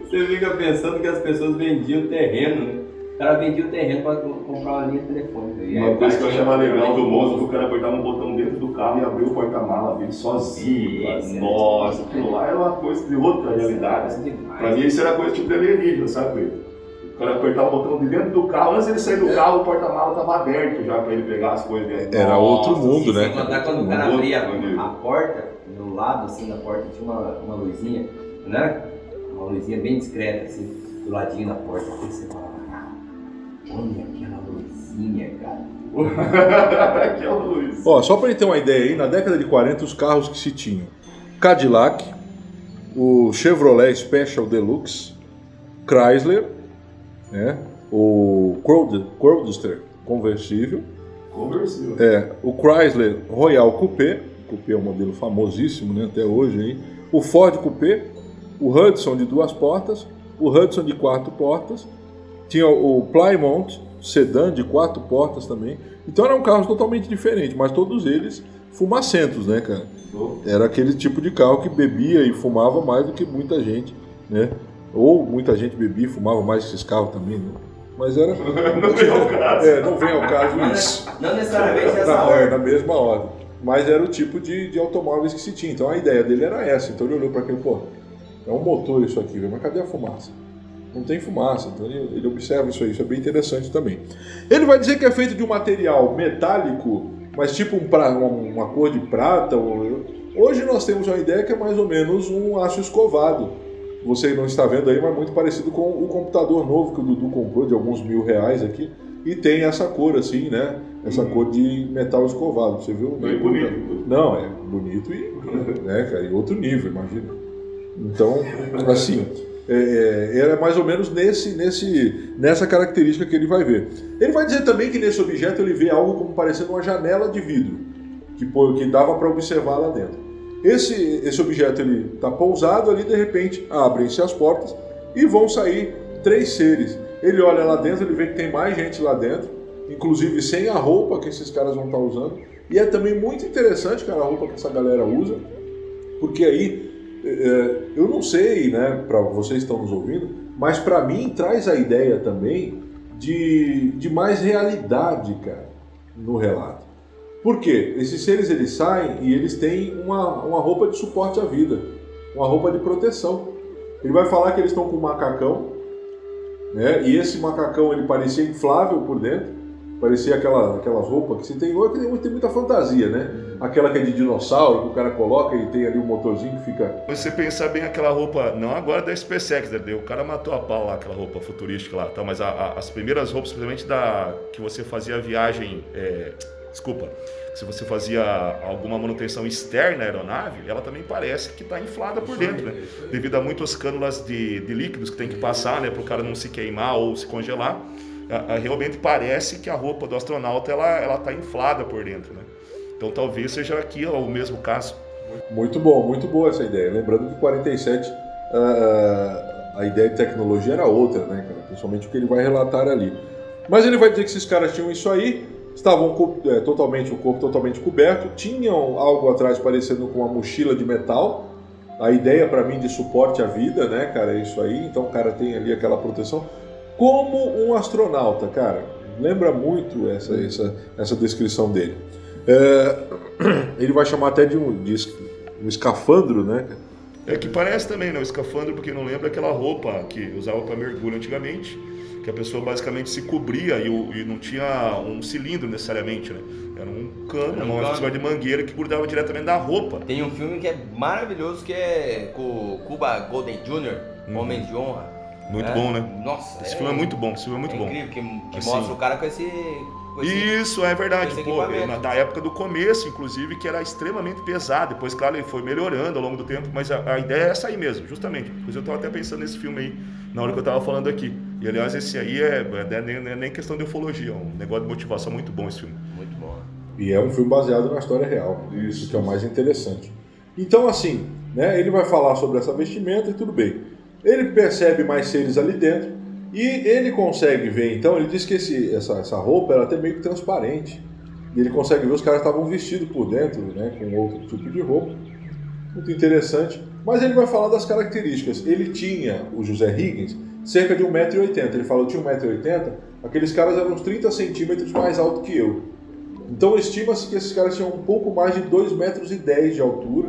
Você fica pensando que as pessoas vendiam terreno, né? O cara vendia o terreno pra co- comprar uma linha telefônica. E aí Uma coisa que eu achava legal do Monza. Que o cara apertava um botão dentro do carro e abria o porta-mala dele sozinho. é Nossa, aquilo lá era uma coisa de outra realidade. Pra mim isso era coisa tipo de alienígena, sabe? O cara apertava o botão de dentro do carro, antes ele sair do carro, o porta-mala tava aberto já pra ele pegar as coisas dentro. Era outro mundo, né? contar quando o cara abria a porta, no lado assim da porta tinha uma, uma luzinha, era? Uma luzinha bem discreta, assim, do ladinho da porta. Aí você falava, ah, olha aquela luzinha, cara. Aquela luz. Ó, só pra gente ter uma ideia aí, na década de 40 os carros que se tinham Cadillac, o Chevrolet Special Deluxe, Chrysler, né? O Roadster conversível, Conversível. é, o Chrysler Royal Coupé, Coupé é um modelo famosíssimo né, até hoje, aí, o Ford Coupé, o Hudson de duas portas, o Hudson de quatro portas, tinha o Plymouth sedã de quatro portas também. Então eram carros totalmente diferentes, mas todos eles fumacentos, né, cara? Era aquele tipo de carro que bebia e fumava mais do que muita gente, né? Ou muita gente bebia e fumava mais que esses carros também, né? Mas era. Não vem ao caso. É, não vem ao caso isso. Não necessariamente essa Na, é, ordem. na mesma ordem. Mas era o tipo de, de automóveis que se tinha. Então a ideia dele era essa. Então ele olhou para aquele, pô, é um motor isso aqui, mas cadê a fumaça? Não tem fumaça. Então ele, ele observa isso aí, isso é bem interessante também. Ele vai dizer que é feito de um material metálico, mas tipo um pra, uma, uma cor de prata. ou- Hoje nós temos uma ideia que é mais ou menos um aço escovado. Você não está vendo aí, mas muito parecido com o computador novo que o Dudu comprou de alguns mil reais aqui. E tem essa cor assim, né? Essa cor de metal escovado. Você viu? Bem bonito. Não, é bonito e, né, cara, e outro nível, imagina. Então, assim, é, é, era mais ou menos nesse, nesse, nessa característica que ele vai ver. Ele vai dizer também que nesse objeto ele vê algo como parecendo uma janela de vidro, que, que dava para observar lá dentro. Esse, esse objeto ele está pousado ali, de repente abrem-se as portas e vão sair três seres. Ele olha lá dentro, ele vê que tem mais gente lá dentro, inclusive sem a roupa que esses caras vão estar usando. E é também muito interessante, cara, a roupa que essa galera usa, porque aí eu não sei, né, para vocês que estão nos ouvindo, mas para mim traz a ideia também de, de mais realidade, cara, no relato. Por quê? Esses seres eles saem e eles têm uma, uma roupa de suporte à vida, uma roupa de proteção. Ele vai falar que eles estão com um macacão, né? E esse macacão ele parecia inflável por dentro, parecia aquela, aquelas roupas que se tem hoje, tem, tem muita fantasia, né? Aquela que é de dinossauro, que o cara coloca e tem ali um motorzinho que fica você pensar bem aquela roupa, não agora da SpaceX, né? o cara matou a pau lá, aquela roupa futurística lá, tá? mas a- a- as primeiras roupas, principalmente da que você fazia a viagem, é, desculpa, se você fazia alguma manutenção externa à aeronave, ela também parece que está inflada por dentro, né? Devido a muitas cânulas de, de líquidos que tem que passar, né, para o cara não se queimar ou se congelar, realmente parece que a roupa do astronauta ela ela está inflada por dentro, né? Então talvez seja aqui ó, o mesmo caso. Muito bom, muito boa essa ideia. Lembrando que 47 ah, a ideia de tecnologia era outra, né, cara? Principalmente o que ele vai relatar ali. Mas ele vai dizer que esses caras tinham isso aí, estavam é, totalmente, o corpo totalmente coberto, tinham algo atrás parecendo com uma mochila de metal. A ideia para mim de suporte à vida, né, cara, é isso aí. Então o cara tem ali aquela proteção. Como um astronauta, cara. Lembra muito essa, essa, essa descrição dele. É, ele vai chamar até de um, de um escafandro, né? É que parece também, né? O escafandro, porque não lembra aquela roupa que usava para mergulho antigamente, que a pessoa basicamente se cobria e, o- e não tinha um cilindro necessariamente, né? Era um cano, Era um uma espécie de mangueira que grudava diretamente da roupa. Tem um filme que é maravilhoso que é com o Cuba Golden Jr., Uhum. Homem de Honra. Muito É, bom, né? Nossa, Esse filme é muito bom, esse filme é muito é bom. incrível, que, que Assim. mostra o cara com esse, com esse- Isso, é verdade. Pô, equipamento. na, da época do começo, inclusive, que era extremamente pesado. Depois, claro, ele foi melhorando ao longo do tempo, mas a, a ideia é essa aí mesmo, justamente. Pois eu estava até pensando nesse filme aí, na hora que eu estava falando aqui. E, aliás, esse aí é, é nem, nem- nem questão de ufologia, é um negócio de motivação muito bom esse filme. Muito bom. E é um filme baseado na história real. Isso que é o mais interessante. Então, assim, né, ele vai falar sobre essa vestimenta e tudo bem. Ele percebe mais seres ali dentro e ele consegue ver, então, ele diz que esse, essa, essa roupa era até meio que transparente. E ele consegue ver os caras estavam vestidos por dentro, né, com outro tipo de roupa. Muito interessante. Mas ele vai falar das características. Ele tinha, o José Higgins, cerca de 1,80m. Ele falou tinha 1,80m. Aqueles caras eram uns 30 centímetros mais altos que eu. Então estima-se que esses caras tinham um pouco mais de 2,10 metros de altura.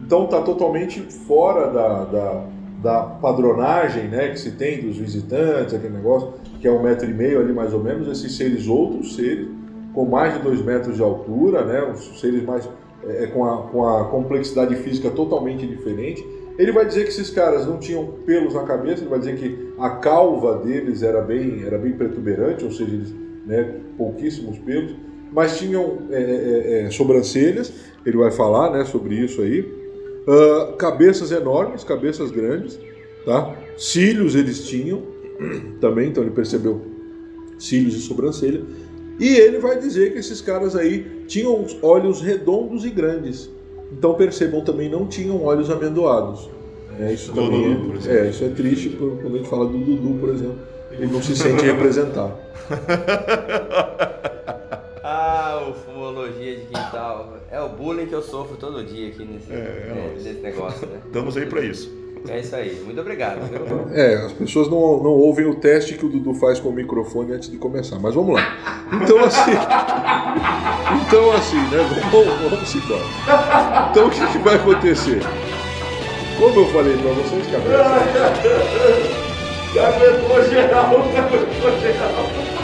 Então está totalmente fora da, da, da padronagem né, que se tem dos visitantes, aquele negócio, que é um metro e meio ali mais ou menos, esses seres, outros seres, com mais de 2 metros de altura, né, os seres mais é, com, a, com a complexidade física totalmente diferente. Ele vai dizer que esses caras não tinham pelos na cabeça, ele vai dizer que a calva deles era bem, era bem protuberante, ou seja, eles, né, pouquíssimos pelos, mas tinham é, é, é, sobrancelhas, ele vai falar né, sobre isso aí, Ah, cabeças enormes, cabeças grandes, tá? cílios eles tinham também, então ele percebeu cílios e sobrancelha, e ele vai dizer que esses caras aí tinham os olhos redondos e grandes. Então percebam também não tinham olhos amendoados. É, isso também Dudu, é, é, isso é triste por- quando a gente fala do Dudu, por exemplo. Ele não se sente representado. Ah, o fumologia de quintal. É o bullying que eu sofro todo dia aqui nesse, É, é né, nóis. nesse negócio, né? Estamos aí para isso. É isso aí. Muito obrigado. É, as pessoas não, não ouvem o teste que o Dudu faz com o microfone antes de começar, mas vamos lá. Então assim. Então assim, né? Vamos, vamos embora. Então o que, que vai acontecer? Como eu falei pra vocês, cabeça. Aguentou geral, aguentou geral.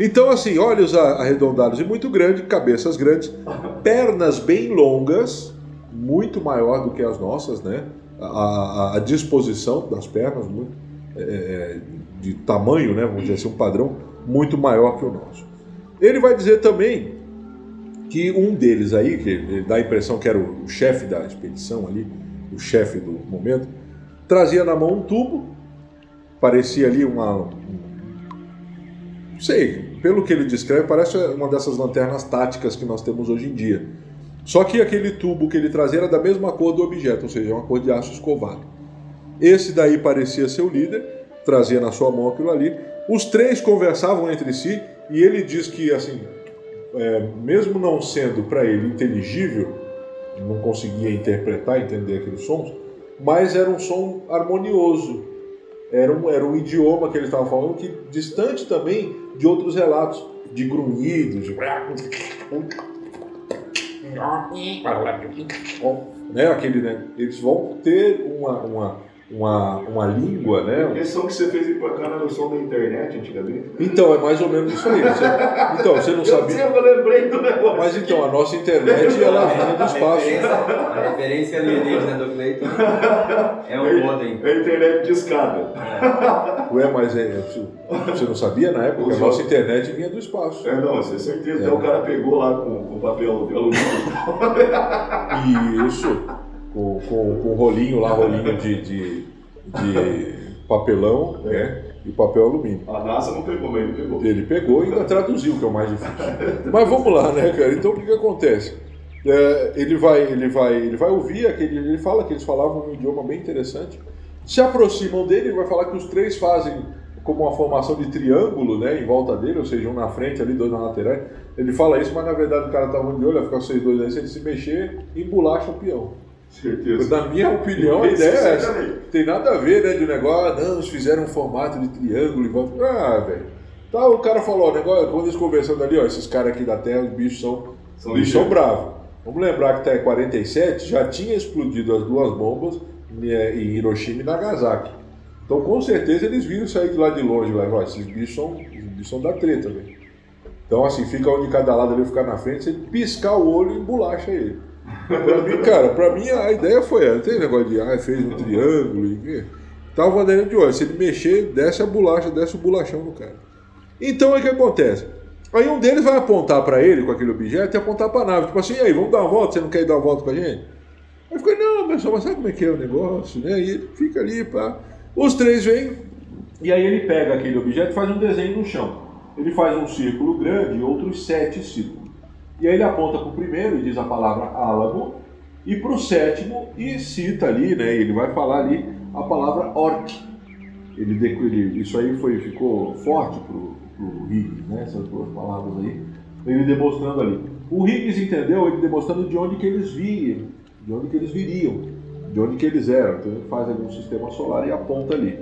Então, assim, olhos arredondados e muito grandes, cabeças grandes, pernas bem longas, muito maior do que as nossas, né? A, a- a disposição das pernas, muito, é, é, de tamanho, né? Vamos dizer assim, um padrão muito maior que o nosso. Ele vai dizer também que um deles aí, que dá a impressão que era o chefe da expedição ali, o chefe do momento, trazia na mão um tubo, parecia ali uma, um- sei, pelo que ele descreve, parece uma dessas lanternas táticas que nós temos hoje em dia. Só que aquele tubo que ele trazia era da mesma cor do objeto, ou seja, uma cor de aço escovado. Esse daí parecia ser o líder, trazia na sua mão aquilo ali. Os três conversavam entre si e ele diz que, assim, é, mesmo não sendo para ele inteligível, não conseguia interpretar, entender aqueles sons, mas era um som harmonioso. Era um, era um idioma que ele estava falando que distante também de outros relatos, de grunhidos, de... né, aquele, né, eles vão ter uma, uma, uma, uma língua, né? Esse som que você fez aí pra cá era o som da internet antigamente. Então, é mais ou menos isso aí. Você- então, você não Eu sabia. sempre lembrei do negócio. Mas então, a nossa internet, ela vinha do A espaço. a referência alienígena do Cleiton é um modem. É internet de escada. Ué, mas é, você não sabia na época? A nossa internet vinha do espaço. É, não, isso é certeza. É. Até o cara pegou lá com, com papel de alumínio. E isso, com, com, com rolinho lá, rolinho de, de, de papelão, né? E papel alumínio. A NASA não pegou, mas ele pegou. Ele pegou e ainda traduziu, que é o mais difícil. Mas vamos lá, né, cara? Então o que, que acontece? É, ele, vai, ele, vai, ele vai ouvir aquele. Ele fala que eles falavam um idioma bem interessante. Se aproximam dele, ele vai falar que os três fazem como uma formação de triângulo, né, em volta dele, ou seja, um na frente ali, dois na lateral. Ele fala isso, mas na verdade o cara tá ruim de olho, vai ficar vocês dois aí, se ele se mexer, embolacha o peão. Certeza. Na minha opinião, a ideia é essa. Tem nada a ver, né, de negócio, ah, não, eles fizeram um formato de triângulo e volta. Ah, velho. Tá, o cara falou, ó, negócio, quando eles conversando ali, ó, esses caras aqui da Terra, os bichos são, São os bichos são bravos. Vamos lembrar que tá em 47, já tinha explodido as duas bombas né, em Hiroshima e Nagasaki. Então, com certeza, eles viram sair de lá de longe, lá, ó, esses bichos são, esses bichos são da treta, velho. Então, assim, fica um de cada lado ali, ficar na frente, você piscar o olho e embolacha ele. Pra mim, cara, pra mim a ideia foi essa. Tem negócio de, ah, fez um triângulo e... tava aderindo de óleo. Se ele mexer, desce a bolacha, desce o bolachão no cara. Então, o que acontece? Aí um deles vai apontar para ele com aquele objeto e apontar para a nave. Tipo assim, e aí, vamos dar uma volta? Você não quer ir dar uma volta com a gente? Aí fica, não, pessoal, mas sabe como é que é o negócio? Né? E ele fica ali, pá. Os três vêm, e aí ele pega aquele objeto e faz um desenho no chão. Ele faz um círculo grande e outros sete círculos. E aí ele aponta para o primeiro e diz a palavra álamo, e para o sétimo e cita ali, né? Ele vai falar ali a palavra orc. Ele, ele isso aí foi, ficou forte para o Higgs, né? Essas duas palavras aí. Ele demonstrando ali. O Higgs entendeu ele demonstrando de onde que eles viam, de onde que eles viriam, de onde que eles eram. Então ele faz algum sistema solar e aponta ali.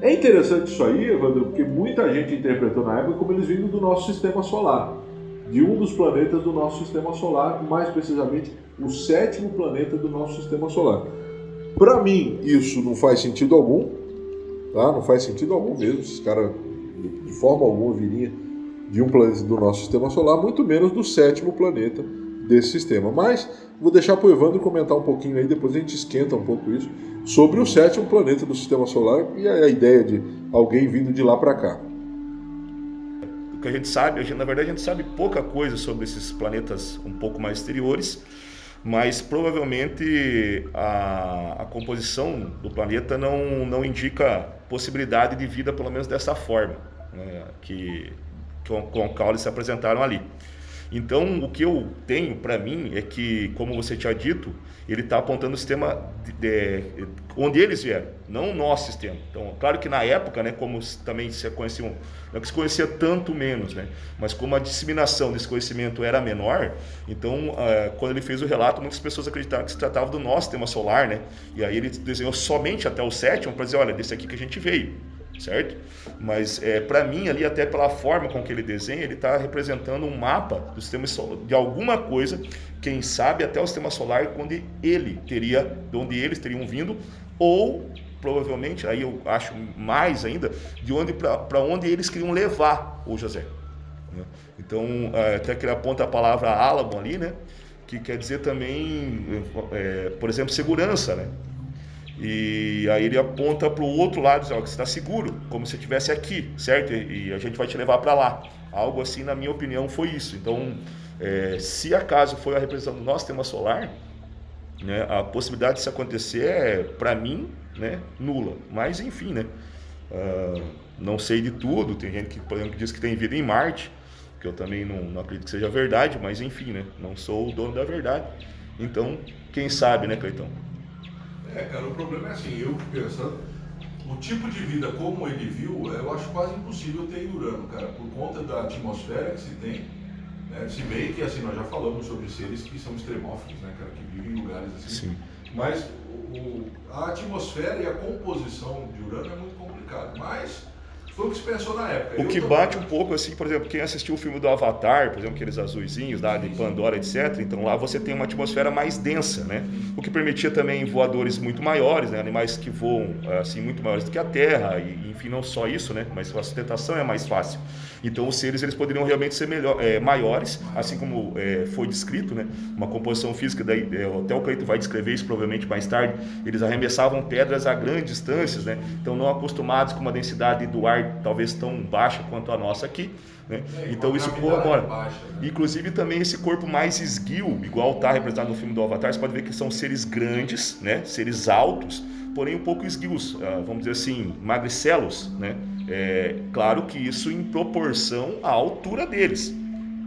É interessante isso aí, Evandro, porque muita gente interpretou na época como eles vindo do nosso sistema solar, de um dos planetas do nosso sistema solar, mais precisamente o sétimo planeta do nosso sistema solar. Para mim, isso não faz sentido algum, tá? Não faz sentido algum mesmo. Esses caras, de forma alguma, viriam de um planeta do nosso sistema solar, muito menos do sétimo planeta desse sistema. Mas vou deixar para o Evandro comentar um pouquinho aí, depois a gente esquenta um pouco isso, sobre o sétimo planeta do sistema solar e a ideia de alguém vindo de lá para cá. O que a gente sabe, a gente, na verdade a gente sabe pouca coisa sobre esses planetas um pouco mais exteriores mas provavelmente a, a, composição do planeta não, não indica possibilidade de vida, pelo menos dessa forma, né, que, com, com a qual eles se apresentaram ali. Então, o que eu tenho para mim é que, como você tinha dito, ele está apontando o sistema de, de, onde eles vieram, não o nosso sistema. Então, claro que na época, né, como também se conhecia, não que se conhecia tanto menos, né, mas como a disseminação desse conhecimento era menor, então, uh, quando ele fez o relato, muitas pessoas acreditavam que se tratava do nosso sistema solar, né, e aí ele desenhou somente até o sétimo para dizer, olha, desse aqui que a gente veio certo? Mas é, para mim ali até pela forma com que ele desenha, ele está representando um mapa do sistema de alguma coisa, quem sabe até o sistema solar onde ele teria, de onde eles teriam vindo, ou provavelmente, aí eu acho mais ainda, de onde para onde eles queriam levar o José. Né? Então é, até que ele aponta a palavra álamo ali, né? Que quer dizer também, é, por exemplo, segurança, né? E aí ele aponta para o outro lado, diz, ó, que você está seguro, como se estivesse aqui, certo? E a gente vai te levar para lá. Algo assim, na minha opinião, foi isso. Então, é, se acaso foi a representação do nosso sistema solar, né, a possibilidade disso acontecer é, para mim, né, nula. Mas, enfim, né? Uh, não sei de tudo. Tem gente que, por exemplo, diz que tem vida em Marte, que eu também não, não acredito que seja verdade, mas enfim, né? Não sou o dono da verdade. Então, quem sabe, né, Cleitão? É, cara, o problema é assim, eu pensando, o tipo de vida como ele viu, eu acho quase impossível ter em Urano, cara, por conta da atmosfera que se tem. Né? Se bem que, assim, nós já falamos sobre seres que são extremófilos, né, cara, que vivem em lugares assim. Sim. Mas o, a atmosfera e a composição de Urano é muito complicado. Mas foi o que se pensou na época. O que bate um pouco assim, por exemplo, quem assistiu o filme do Avatar, por exemplo, aqueles azuizinhos lá de Pandora, etc. Então lá você tem uma atmosfera mais densa, né? O que permitia também voadores muito maiores, né? Animais que voam assim muito maiores do que a Terra e enfim não só isso, né? Mas a sustentação é mais fácil. Então os seres eles poderiam realmente ser melhor, é, maiores, assim como é, foi descrito, né? Uma composição física, daí, é, até o Cleito vai descrever isso provavelmente mais tarde. Eles arremessavam pedras a grandes distâncias, né? Então não acostumados com uma densidade do ar talvez tão baixa quanto a nossa aqui. Né? É, então isso corrobora. Baixa, né? Inclusive também esse corpo mais esguio, igual está representado no filme do Avatar, você pode ver que são seres grandes, né? seres altos, porém um pouco esguios, ah, vamos dizer assim, magricelos, né? É, claro que isso em proporção à altura deles.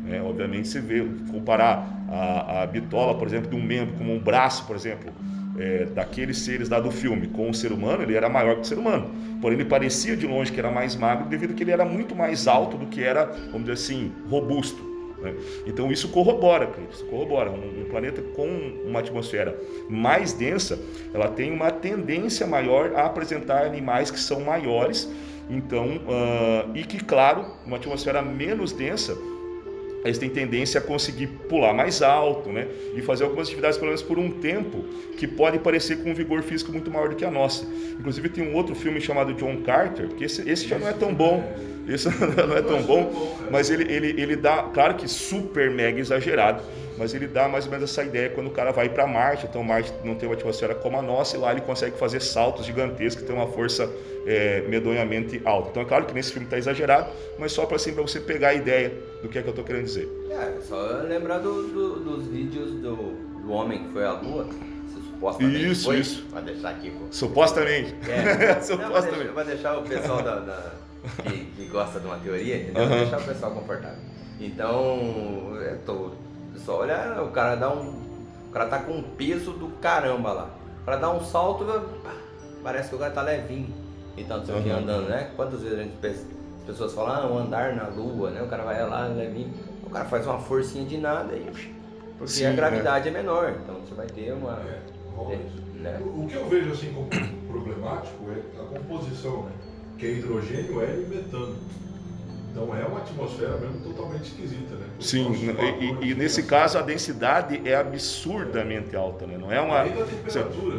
Né? Obviamente, você vê, comparar a, a bitola, por exemplo, de um membro como um braço, por exemplo, é, daqueles seres lá do filme com o ser humano, ele era maior que o ser humano. Porém, ele parecia de longe que era mais magro devido a que ele era muito mais alto do que era, vamos dizer assim, robusto. Né? Então isso corrobora, isso corrobora. Um, um, planeta com uma atmosfera mais densa, ela tem uma tendência maior a apresentar animais que são maiores então, uh, e que, claro, uma atmosfera menos densa, eles têm tendência a conseguir pular mais alto, né? E fazer algumas atividades, pelo menos por um tempo, que pode parecer com um vigor físico muito maior do que a nossa. Inclusive, tem um outro filme chamado John Carter, que esse, esse já não é tão bom. Isso não é tão bom, mas ele, ele, ele dá, claro que super mega exagerado, mas ele dá mais ou menos essa ideia quando o cara vai para Marte. Então, Marte não tem uma atmosfera como a nossa, e lá ele consegue fazer saltos gigantescos, tem uma força é, medonhamente alta. Então, é claro que nesse filme está exagerado, mas só para assim, você pegar a ideia do que é que eu estou querendo dizer. É, só lembrar do, do, dos vídeos do, do homem que foi à Lua. Supostamente isso, foi, isso. Pra deixar aqui, pô. Supostamente. É. Supostamente. Não, vai deixar, deixar o pessoal da, da que, que, gosta de uma teoria, entendeu? Uhum. Deixar o pessoal confortável. Então, eu tô. Só olha, o cara dá um. O cara tá com um peso do caramba lá. O cara dá um salto, parece que o cara tá levinho. Então, não sei o que, Uhum. andando, né? Quantas vezes a gente pensa, as pessoas falam, ah, um andar na lua, né? O cara vai lá, levinho. O cara faz uma forcinha de nada e. Porque Sim, a né? gravidade é menor, então você vai ter uma. É, rola é, né? O o que eu vejo assim como problemático é a composição, né? Que é hidrogênio, hélio e metano. Então é uma atmosfera mesmo totalmente esquisita, né? Com Sim, e- e, e nesse né? caso a densidade é absurdamente alta, né? Não é uma,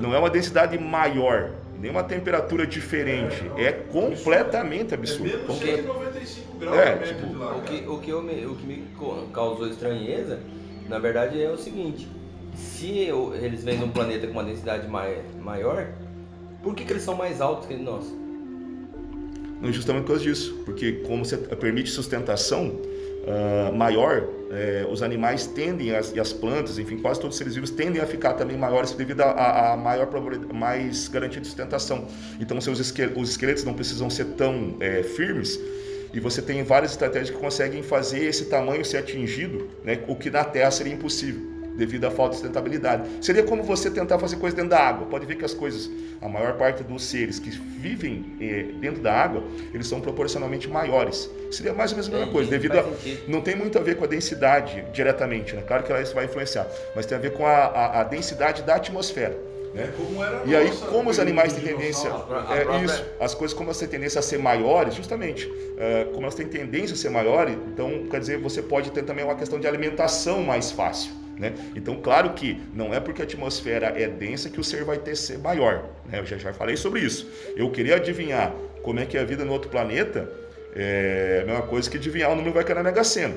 não é uma densidade maior, nem uma temperatura diferente, É, não. é completamente É absurdo. menos Porque- 195 graus É, a média tipo, de lá, O que, o, que eu me, o que me causou estranheza, na verdade, é o seguinte: se eu- eles vêm de um planeta com uma densidade mai, maior, por que, que eles são mais altos que nós? Justamente por causa disso, porque como você permite sustentação ah, maior, eh, os animais tendem, e as plantas, enfim, quase todos os seres vivos tendem a ficar também maiores devido a, a- maior mais garantia de sustentação. Então, seus esque- os esqueletos não precisam ser tão eh, firmes e você tem várias estratégias que conseguem fazer esse tamanho ser atingido, né, o que na Terra seria impossível devido à falta de sustentabilidade. Seria como você tentar fazer coisa dentro da água. Pode ver que as coisas, a maior parte dos seres que vivem eh, dentro da água, eles são proporcionalmente maiores. Seria mais ou menos a mesma coisa, devido a, não tem muito a ver com a densidade diretamente, né? Claro que ela isso vai influenciar, mas tem a ver com a, a- a densidade da atmosfera. Né? Como era a E aí, nossa como os animais têm tendência. É própria- isso, as coisas como elas têm tendência a ser maiores, justamente, é, como elas têm tendência a ser maiores, então quer dizer, você pode ter também uma questão de alimentação mais fácil. Né? Então, claro que não é porque a atmosfera é densa que o ser vai ter ser maior. Né? Eu já, já falei sobre isso. Eu queria adivinhar como é que é a vida no outro planeta, é a mesma coisa que adivinhar o número vai cair na Mega Sena.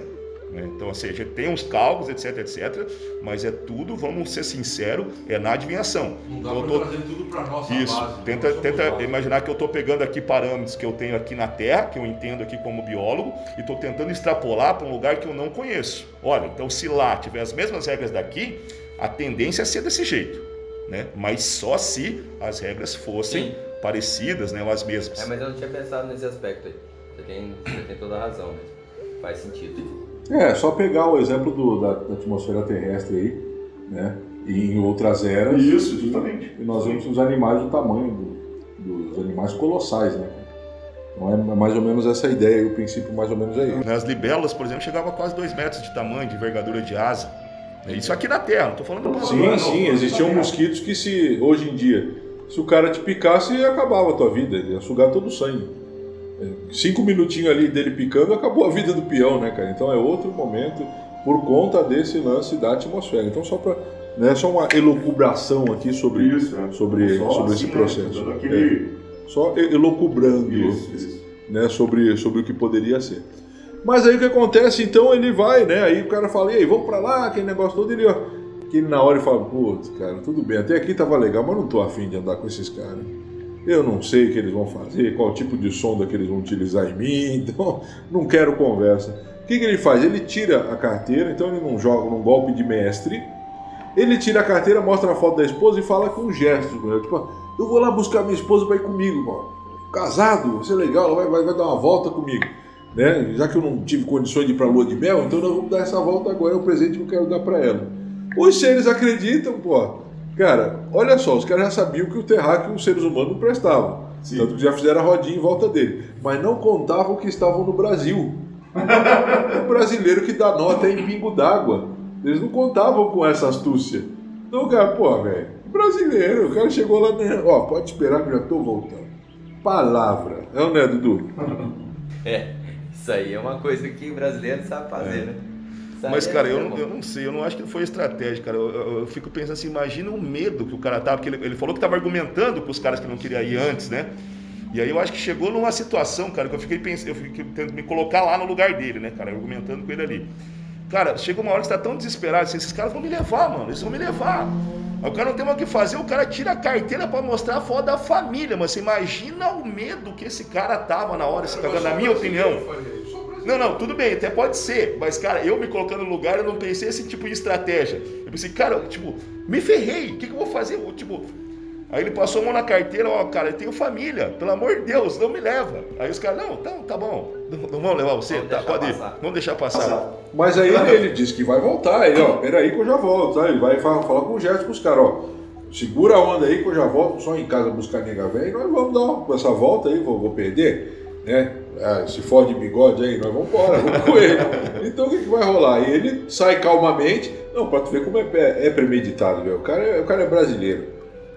Né? Então, ou seja, tem uns cálculos, etc, etc, mas é tudo, vamos ser sinceros, é na adivinhação. Não dá Então, tô- trazer tudo pra nossa isso, base. tenta, tenta base. imaginar que eu estou pegando aqui parâmetros que eu tenho aqui na Terra, que eu entendo aqui como biólogo, e estou tentando extrapolar para um lugar que eu não conheço. Olha, então se lá tiver as mesmas regras daqui, a tendência é ser desse jeito, né? Mas só se as regras fossem Sim. parecidas, né, ou as mesmas. É, mas eu não tinha pensado nesse aspecto aí. Você tem, você tem toda a razão mesmo. Faz sentido. É, só pegar o exemplo do- da, da atmosfera terrestre aí, né? E em outras eras, Isso, justamente. e nós vemos os animais do tamanho do- dos animais colossais, né? Então é mais ou menos essa ideia, o princípio mais ou menos é esse. Nas libélulas, por exemplo, chegava a quase 2 metros de tamanho, de envergadura de asa. Isso aqui na Terra, não estou falando do Sim, sim, existiam mosquitos que se, hoje em dia, se o cara te picasse, acabava a tua vida, ele ia sugar todo o sangue. É, Cinco minutinhos ali dele picando, acabou a vida do peão, né, cara? Então é outro momento por conta desse lance da atmosfera. Então só para, né, só uma elucubração aqui sobre Isso, é. sobre, Só sobre assim, esse né, processo. dando aquele- É, só elucubrando Isso, isso. né, sobre, sobre o que poderia ser. Mas aí o que acontece, então ele vai, né? Aí o cara fala, e aí, vamos pra lá, aquele negócio todo, ele, ó, que ele na hora ele fala, putz, cara, tudo bem, até aqui tava legal, mas não tô afim de andar com esses caras. Eu não sei o que eles vão fazer, qual tipo de sonda que eles vão utilizar em mim, então não quero conversa. O que, que ele faz? Ele tira a carteira, então ele não joga num golpe de mestre, ele tira a carteira, mostra a foto da esposa e fala com gestos, né? tipo, eu vou lá buscar minha esposa ir comigo, mano. Casado, vai ser legal, ela vai, vai, vai dar uma volta comigo. Né? Já que eu não tive condições de ir pra lua de mel, então nós vamos dar essa volta agora, é o presente que eu quero dar pra ela. Os seres acreditam, pô. Cara, olha só, os caras já sabiam que o terráqueo os seres humanos não prestavam. Sim. Tanto que já fizeram a rodinha em volta dele. Mas não contavam que estavam no Brasil. o brasileiro que dá nota é em pingo d'água. Eles não contavam com essa astúcia. Então, cara, pô, velho, brasileiro, o cara chegou lá, né? Ó, pode esperar que eu já tô voltando. Palavra. É ou não é, Dudu? É, isso aí é uma coisa que o brasileiro sabe fazer, né? Aí Mas, é- cara, eu, é não- eu não sei, eu não acho que foi estratégia, cara. Eu, eu- eu fico pensando assim, imagina o medo que o cara tava, porque ele, ele falou que tava argumentando com os caras que não queriam ir antes, né? E aí eu acho que chegou numa situação, cara, que eu fiquei pensando, eu fiquei tentando me colocar lá no lugar dele, né, cara, argumentando com ele ali. Cara, chega uma hora que você tá tão desesperado, assim, esses caras vão me levar, mano, eles vão me levar. Aí o cara não tem mais o que fazer, o cara tira a carteira para mostrar a foto da família, mas você imagina o medo que esse cara tava na hora, esse cara, na minha opinião. Não, não, tudo bem, até pode ser, mas cara, eu me colocando no lugar, eu não pensei esse tipo de estratégia. Eu pensei, cara, tipo, me ferrei, o que, que eu vou fazer? Eu, tipo, Aí ele passou a mão na carteira, ó, cara, eu tenho família, pelo amor de Deus, não me leva. Aí os caras, não, tá, tá bom, não, não vamos levar você, Vamos tá, pode ir, vamos deixar passar. Mas aí ele, ele disse que vai voltar, ele, ó, peraí que eu já volto, tá? Ele vai falar, falar com o Gerson com os caras, ó, segura a onda aí que eu já volto só em casa buscar nega velha e nós vamos dar uma, essa volta aí, vou, vou perder, né? Ah, se for de bigode aí, nós vamos embora, vamos com ele. Então o que, que vai rolar? E ele sai calmamente, não, pra tu ver como é, é premeditado, velho. O cara, é- o cara é brasileiro.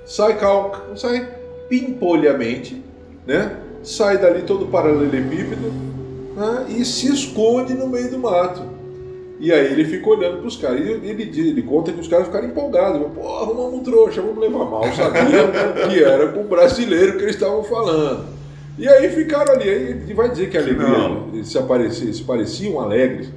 Sai calmo, sai pimpolhamente, né? Sai dali todo paralelepípedo né? e se esconde no meio do mato. E aí ele fica olhando pros caras. E ele, diz- ele conta que os caras ficaram empolgados. Pô, arrumamos um trouxa, vamos levar mal. Sabiam que era com o brasileiro que eles estavam falando. E aí ficaram ali. Aí ele vai dizer que alegria Não. eles se, apareciam, se pareciam alegres.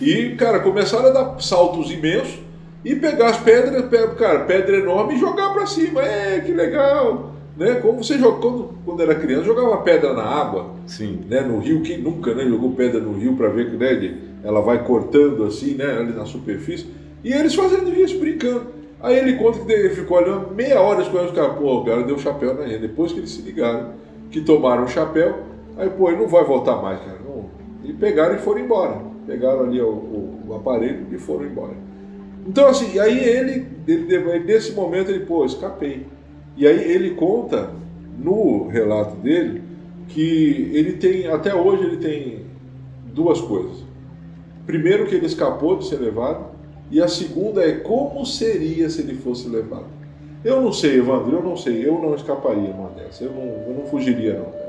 E, cara, começaram a dar saltos imensos e pegar as pedras, pe- cara, pedra enorme e jogar pra cima. É, que legal. Né? Como você jogou, quando, quando era criança, jogava pedra na água Sim. né, no rio, quem nunca né, jogou pedra no rio para ver que né, ela vai cortando assim, né, ali na superfície, e eles fazendo isso, brincando. Aí ele conta que ele ficou olhando meia hora escolhendo os caras, pô, o cara deu chapéu na gente. Depois que eles se ligaram, que tomaram o chapéu, aí, pô, ele não vai voltar mais, cara. Não. E pegaram e foram embora. Pegaram ali o, o- o aparelho e foram embora. Então, assim, aí ele, ele, ele, nesse momento, ele, pô, escapei. E aí ele conta no relato dele que ele tem, até hoje ele tem duas coisas. Primeiro que ele escapou de ser levado e a segunda é como seria se ele fosse levado. Eu não sei, Evandro, eu não sei, eu não escaparia numa dessa, eu não, eu não fugiria não. cara.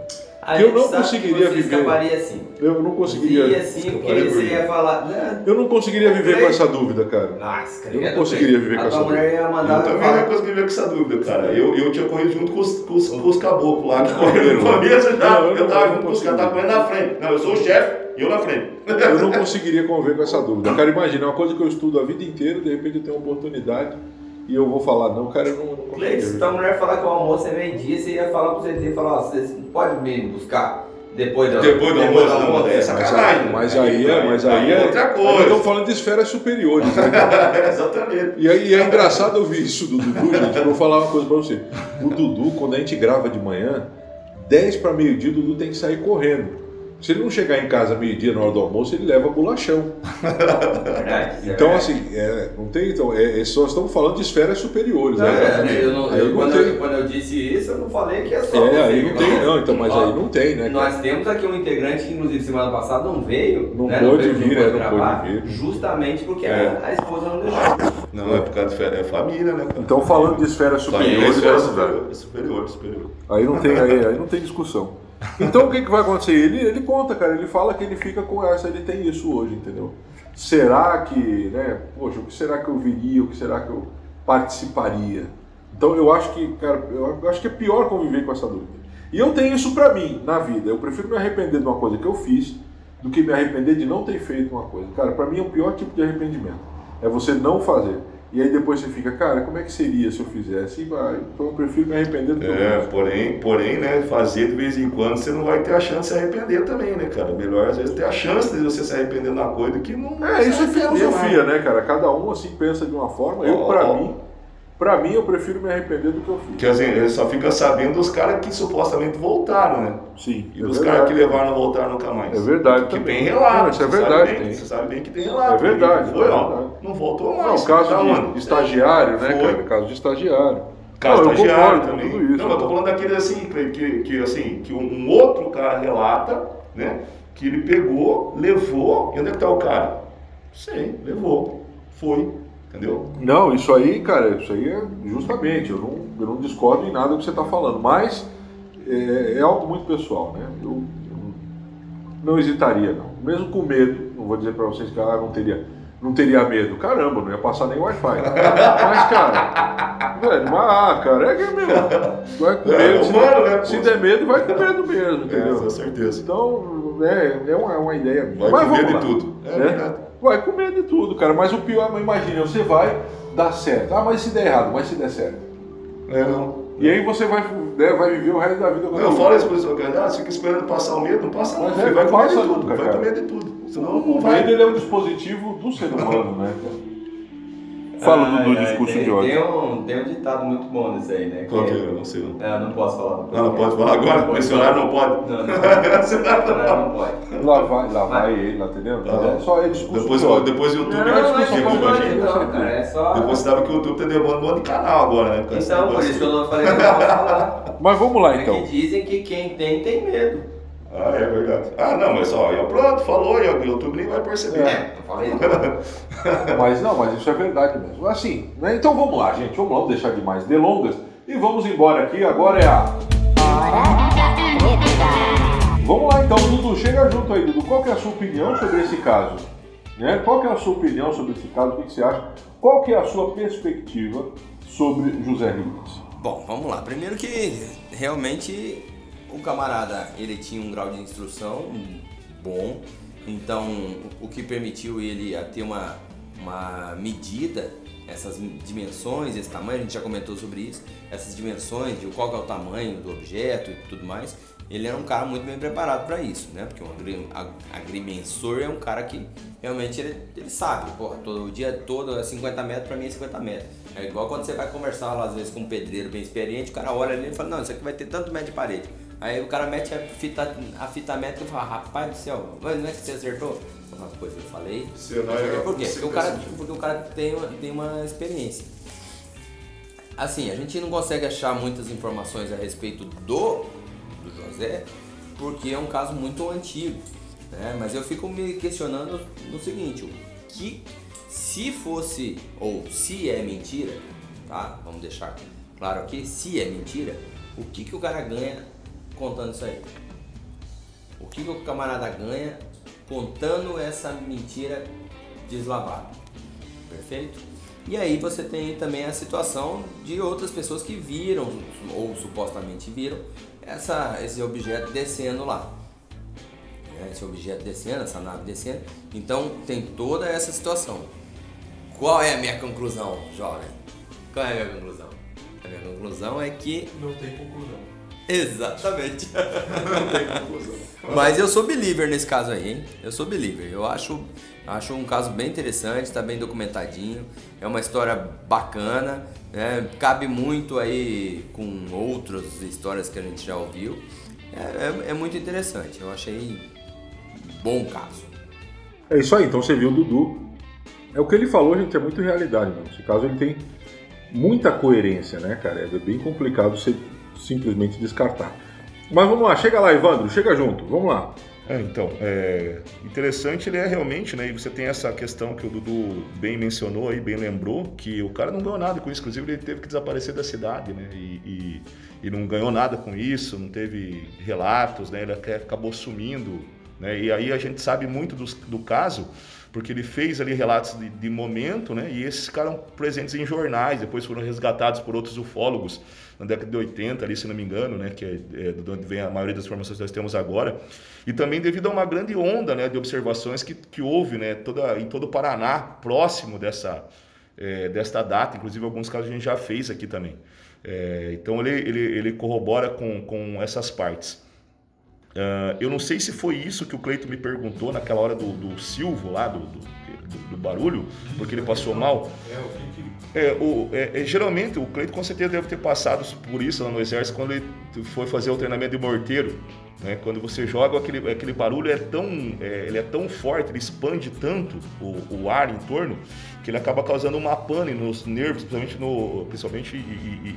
A Eu não conseguiria viver. escaparia assim. Eu não conseguiria. Ia assim, porque você ia falar. "Né, Eu não conseguiria viver com essa dúvida, cara. Nossa, cara, Eu não ia conseguiria viver a com essa mandar Eu também não consegui ver com essa dúvida, cara. Eu, eu tinha corrido junto com os, com os, com os caboclos lá, que correram já. não, eu tava junto com os caras, tava correndo na frente. Não, eu sou o chefe e eu na frente. Eu não conseguiria conviver com essa dúvida. Cara, imagina, é uma coisa que eu estudo a vida inteira, de repente eu tenho uma oportunidade e eu vou falar, não, cara, eu não, não Cleiton, se tua mulher falar que o almoço é meio-dia, você ia falar pro CT e falar, ó, você não pode me buscar depois do, Depois do almoço, não, é Mas, sacanagem. aí- mas aí é, mas aí é. Outra Aí coisa. estamos falando de esferas superiores. Né? Exatamente. E aí é engraçado ouvir isso do Dudu, gente. Eu vou falar uma coisa pra você. O Dudu, quando a gente grava de manhã, 10 para meio-dia, o Dudu tem que sair correndo. Se ele não chegar em casa meio-dia na hora do almoço, ele leva bolachão. Verdade, é Então, verdade. assim, é, não tem. Então, é, é só estamos falando de esferas superiores. Não, né? é, eu não- eu- não quando, eu, quando eu disse isso, eu não falei que é só. É, você, aí não tem, não, então, mas Ó, aí não tem, né? Nós temos aqui um integrante que, inclusive, semana passada não veio. Não né, pôde vir, pôde é, não gravar, pôde vir. Justamente porque É. a, esposa não deixou. Não, é por causa de fé- é família, né, cara? Então, falando de esferas superiores, Superior, né, superior, superior, superior. Aí não tem, aí, aí não tem discussão. Então o que, que vai acontecer? Ele, ele conta, cara, ele fala que ele fica com essa, ele tem isso hoje, entendeu? Será que, né, poxa, o que será que eu viria, o que será que eu participaria? Então eu acho que, cara, eu acho que é pior conviver com essa dúvida. E eu tenho isso pra mim, na vida. Eu prefiro me arrepender de uma coisa que eu fiz do que me arrepender de não ter feito uma coisa. Cara, pra mim é o pior tipo de arrependimento. É você não fazer. E aí depois você fica, cara, como é que seria se eu fizesse? E vai. Então eu prefiro me arrepender do que eu É, fiz. porém, porém, né, fazer de vez em quando você não vai ter a chance de se arrepender também, né, cara? Melhor às vezes ter a chance de você se arrepender de uma coisa que não. É, isso é arrepender filosofia, mais. né, cara? Cada um assim pensa de uma forma. Eu, ó. mim, pra mim, eu prefiro me arrepender do que eu fiz. Porque assim, ele só fica sabendo dos caras que supostamente voltaram, né? Sim. E é dos verdade. caras que levaram não voltaram nunca mais. É verdade Que também. tem relato. Não, isso é você sabe verdade, bem. Você sabe bem que tem relato. É verdade, Foi, é ó. verdade. Não voltou Não, mais. o caso Tá de onde? estagiário, né, Foi. cara? Caso de estagiário. Caso não, eu estagiário também. isso. Não, eu tô falando daquele assim, que, que, assim, que um outro cara relata, né? Que ele pegou, levou, e onde é que tá o cara? Sei, levou. Foi. Entendeu? Não, isso aí, cara, isso aí é justamente, eu não, eu não discordo em nada do que você está falando, mas é, é algo muito pessoal, né? Eu, eu não hesitaria, não. Mesmo com medo, não vou dizer para vocês que ah, não teria, não teria medo. Caramba, não ia passar nem Wi-Fi. Mas, cara, velho, mas, ah, cara, é que é mesmo. Vai com É, medo. se, humano, né, se der medo, vai com medo mesmo, entendeu? É, com certeza. Então, é, é uma, é uma ideia. Vai Mas com vamos medo de lá, tudo. É né? verdade. Vai com medo de tudo, cara. Mas o pior, imagina, você vai dar certo. Ah, mas se der errado, mas se der certo. É, não. E aí você vai, né, vai viver o resto da vida com Eu falo isso para pessoa, cara, ah, você fica esperando passar o medo, não passa não, filho, é, vai não com medo passa de tudo, vai cara. com medo de tudo. Senão O não medo vai. ele é um dispositivo do ser humano, né? Fala do, do Ai, ai, discurso tem, de ódio. Tem um, tem um ditado muito bom nesse aí, né? Qual que é? Eu não sei não. É, eu não posso falar. Ah, não pode falar agora? Pode Nesse falar. horário não pode. Não, não, não, não pode. Lá vai, lá vai ele, lá, entendeu? Ah, É só ele discurso Depois, de ódio. depois o YouTube Não, vai não, discutir não, com a não, gente. não, cara, é só... Depois você sabe que o YouTube tá demandando um monte de canal agora, né? Então, por isso que eu não falei que eu não posso falar. Mas vamos lá Porque então. dizem que quem tem, tem medo. Ah, é verdade. Ah, não, mas ó, eu pronto, falou, e o YouTube nem vai perceber. É, eu falei. Mas não, mas isso é verdade mesmo. Assim, né? Então vamos lá, gente. Vamos lá, vamos deixar de mais delongas e vamos embora aqui. Agora é a. Vamos lá então, Dudu, chega junto aí, Dudu. Qual que é a sua opinião sobre esse caso? Né? Qual que é a sua opinião sobre esse caso? O que que você acha? Qual que é a sua perspectiva sobre José Ribas? Bom, vamos lá. Primeiro que realmente o camarada ele tinha um grau de instrução bom, então o que permitiu ele a ter uma, uma medida, essas dimensões, esse tamanho, a gente já comentou sobre isso, essas dimensões de qual é o tamanho do objeto e tudo mais. Ele era um cara muito bem preparado para isso, né? Porque um agri- ag- agrimensor é um cara que realmente ele, ele sabe, porra, todo o dia todo é 50 metros, para mim é 50 metros. É igual quando você vai conversar lá, às vezes com um pedreiro bem experiente, o cara olha ali e fala, não, isso aqui vai ter tanto metro de parede. Aí o cara mete a fita, a fita métrica e fala, rapaz do céu, não é que você acertou? Falo, Pois eu falei. Você não é- Por quê? Porque o cara, porque o cara tem, uma, tem uma experiência. Assim, a gente não consegue achar muitas informações a respeito do, do José, porque é um caso muito antigo. Né? Mas eu fico me questionando no seguinte, o que se fosse, ou se é mentira, tá? Vamos deixar claro aqui, se é mentira, o que, que o cara ganha contando isso aí? O que, o camarada ganha contando essa mentira deslavada? Perfeito? E aí você tem também a situação de outras pessoas que viram, ou supostamente viram, essa, esse objeto descendo lá. Né, Esse objeto descendo, essa nave descendo. Então tem toda essa situação. Qual é a minha conclusão, jovem? Qual é a minha conclusão? A minha conclusão é que. Não tem conclusão. Exatamente. Não tem conclusão. Mas eu sou believer nesse caso aí, hein? Eu sou believer. Eu acho, acho um caso bem interessante, está bem documentadinho. É uma história bacana, né? Cabe muito aí com outras histórias que a gente já ouviu. É, é- é muito interessante. Eu achei bom caso. É isso aí, então você viu o Dudu. É o que ele falou, gente, é muito realidade, mano. Esse caso ele tem muita coerência, né, cara? É bem complicado você simplesmente descartar. Mas vamos lá, chega lá, Evandro, chega junto, vamos lá. É, então, é interessante ele é realmente, né? E você tem essa questão que o Dudu bem mencionou aí, bem lembrou, que o cara não ganhou nada com isso. Inclusive, ele teve que desaparecer da cidade, né? E, e, e não ganhou nada com isso, não teve relatos, né? Ele acabou sumindo, né? E aí a gente sabe muito dos- do, caso, porque ele fez ali relatos de, de momento, né? E esses ficaram presentes em jornais, depois foram resgatados por outros ufólogos na década de 80, ali, se não me engano, né? Que é, é de onde vem a maioria das informações que nós temos agora. E também devido a uma grande onda né, de observações que, que houve né, toda, em todo o Paraná, próximo dessa, é, desta data, inclusive alguns casos a gente já fez aqui também. É, então ele, ele, ele corrobora com, com essas partes. Ah, eu não sei se foi isso que o Cleito me perguntou naquela hora do, do Silvo lá, do, do, do- barulho, porque ele passou mal. É. É, o, é, é, geralmente o Cleito com certeza deve ter passado por isso lá no exército quando ele foi fazer o treinamento de morteiro. Né? Quando você joga aquele, aquele barulho é tão, é, ele é tão forte, ele expande tanto o, o ar em torno que ele acaba causando uma pane nos nervos, principalmente no, principalmente e, e-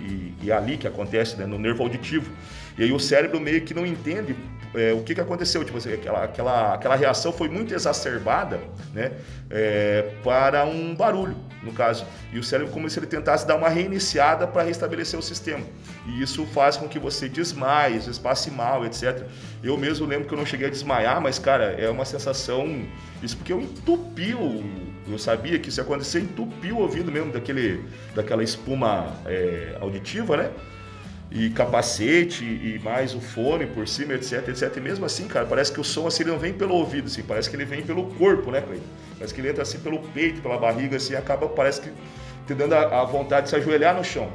e- e ali que acontece, né? no nervo auditivo. E aí o cérebro meio que não entende é, o que, que aconteceu. Tipo assim, aquela, aquela, aquela reação foi muito exacerbada né? É, para um barulho, no caso. E o cérebro como se ele tentasse dar uma reiniciada para restabelecer o sistema. E isso faz com que você desmaie, passe mal, etc. Eu mesmo lembro que eu não cheguei a desmaiar, mas, cara, é uma sensação. Isso porque eu entupi o, não sabia que isso ia acontecer, entupiu o ouvido mesmo daquele, daquela espuma é, auditiva, né? E capacete e mais o fone por cima, etc, etc. E mesmo assim, cara, parece que o som assim não vem pelo ouvido, assim, parece que ele vem pelo corpo, né, Cleiton? Parece que ele entra assim pelo peito, pela barriga, assim, acaba, parece que te dando a, a vontade de se ajoelhar no chão.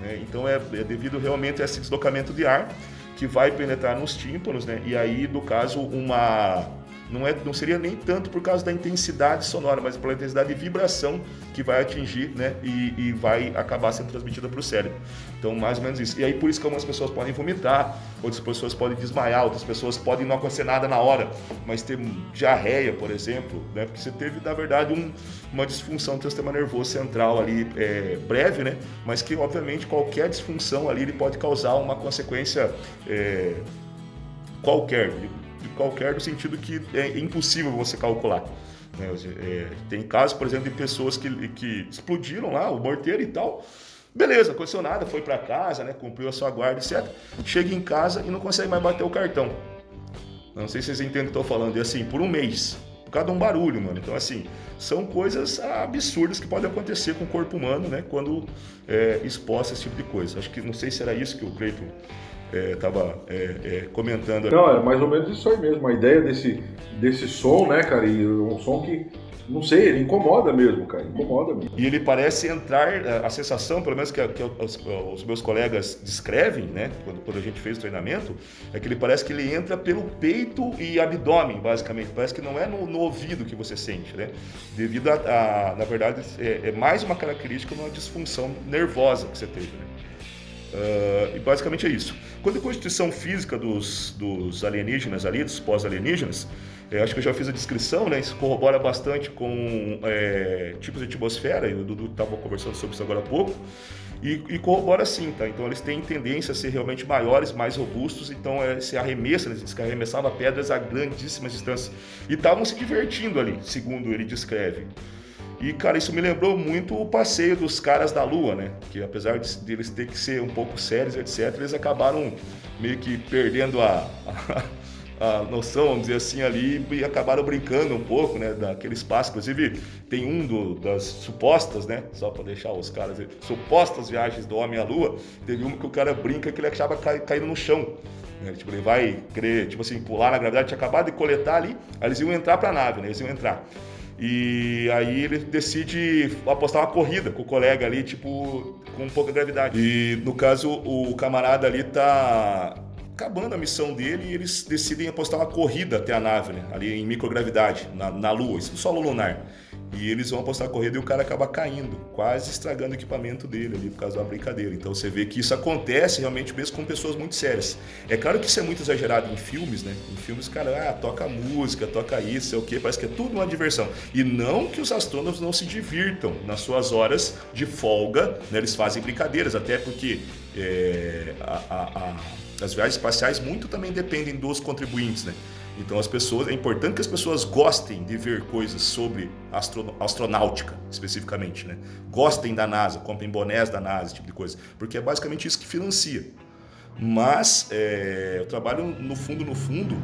Né? Então é, é devido realmente a esse deslocamento de ar que vai penetrar nos tímpanos, né? E aí, no caso, uma não, é, não seria nem tanto por causa da intensidade sonora, mas pela intensidade de vibração que vai atingir né, e, e vai acabar sendo transmitida para o cérebro. Então, mais ou menos isso. E aí, por isso que algumas pessoas podem vomitar, outras pessoas podem desmaiar, outras pessoas podem não acontecer nada na hora, mas ter diarreia, por exemplo, né, porque você teve, na verdade, um, uma disfunção do sistema nervoso central ali é, breve, né, mas que, obviamente, qualquer disfunção ali ele pode causar uma consequência é, qualquer qualquer no sentido que é impossível você calcular. Né? É, tem casos, por exemplo, de pessoas que, que explodiram lá, o morteiro e tal. Beleza, aconteceu nada, foi para casa, né, cumpriu a sua guarda, etc. Chega em casa e não consegue mais bater o cartão. Não sei se vocês entendem o que eu estou falando. E assim, por um mês. Por causa de um barulho, mano. Então, assim, são coisas absurdas que podem acontecer com o corpo humano, né? Quando é, a esse tipo de coisa. Acho que não sei se era isso que o Cleiton estava é, é, é, comentando. Não, é mais ou menos isso aí mesmo. A ideia desse, desse som, né, cara? E um som que, não sei, ele incomoda mesmo, cara. Incomoda mesmo. E ele parece entrar, a sensação, pelo menos que, que os, os, meus colegas descrevem, né, quando, quando, a gente fez o treinamento, é que ele parece que ele entra pelo peito e abdômen, basicamente. Parece que não é no, no ouvido que você sente, né? Devido a, a na verdade, é, é mais uma característica de uma disfunção nervosa que você teve, né? Uh, e basicamente é isso. Quando a constituição física dos, dos alienígenas ali, dos pós-alienígenas, é, acho que eu já fiz a descrição, né? Isso corrobora bastante com é, tipos de atmosfera, e o Dudu estava conversando sobre isso agora há pouco, e, e, corrobora sim, tá? Então eles têm tendência a ser realmente maiores, mais robustos, então é, se arremessa, eles arremessavam pedras a grandíssimas distâncias. E estavam se divertindo ali, segundo ele descreve. E, cara, isso me lembrou muito o passeio dos caras da Lua, né? Que apesar de, eles ter que ser um pouco sérios, etc., eles acabaram meio que perdendo a, a, a, noção, vamos dizer assim, ali e acabaram brincando um pouco, né? Daquele espaço. Inclusive, tem um do, das supostas, né? Só para deixar os caras, supostas viagens do homem à Lua, teve uma que o cara brinca que ele achava cai, caindo no chão. Né? Tipo, ele vai querer, tipo assim, pular na gravidade, tinha acabado de coletar ali, aí eles iam entrar para a nave, né? Eles iam entrar. E aí ele decide apostar uma corrida com o colega ali, tipo, com pouca gravidade. E no caso, o camarada ali tá acabando a missão dele e eles decidem apostar uma corrida até a nave, né? Ali em microgravidade, na, na Lua, isso no solo lunar. E eles vão apostar a corrida e o cara acaba caindo, quase estragando o equipamento dele ali por causa da brincadeira. Então você vê que isso acontece realmente mesmo com pessoas muito sérias. É claro que isso é muito exagerado em filmes, né? Em filmes, cara, ah, toca música, toca isso, é o quê? Parece que é tudo uma diversão. E não que os astrônomos não se divirtam nas suas horas de folga, né? Eles fazem brincadeiras, até porque é, a, a, a, as viagens espaciais muito também dependem dos contribuintes, né? Então as pessoas, é importante que as pessoas gostem de ver coisas sobre astro, astronáutica, especificamente, né? Gostem da NASA, comprem bonés da NASA, esse tipo de coisa, porque é basicamente isso que financia. Mas é, o trabalho, no fundo, no fundo,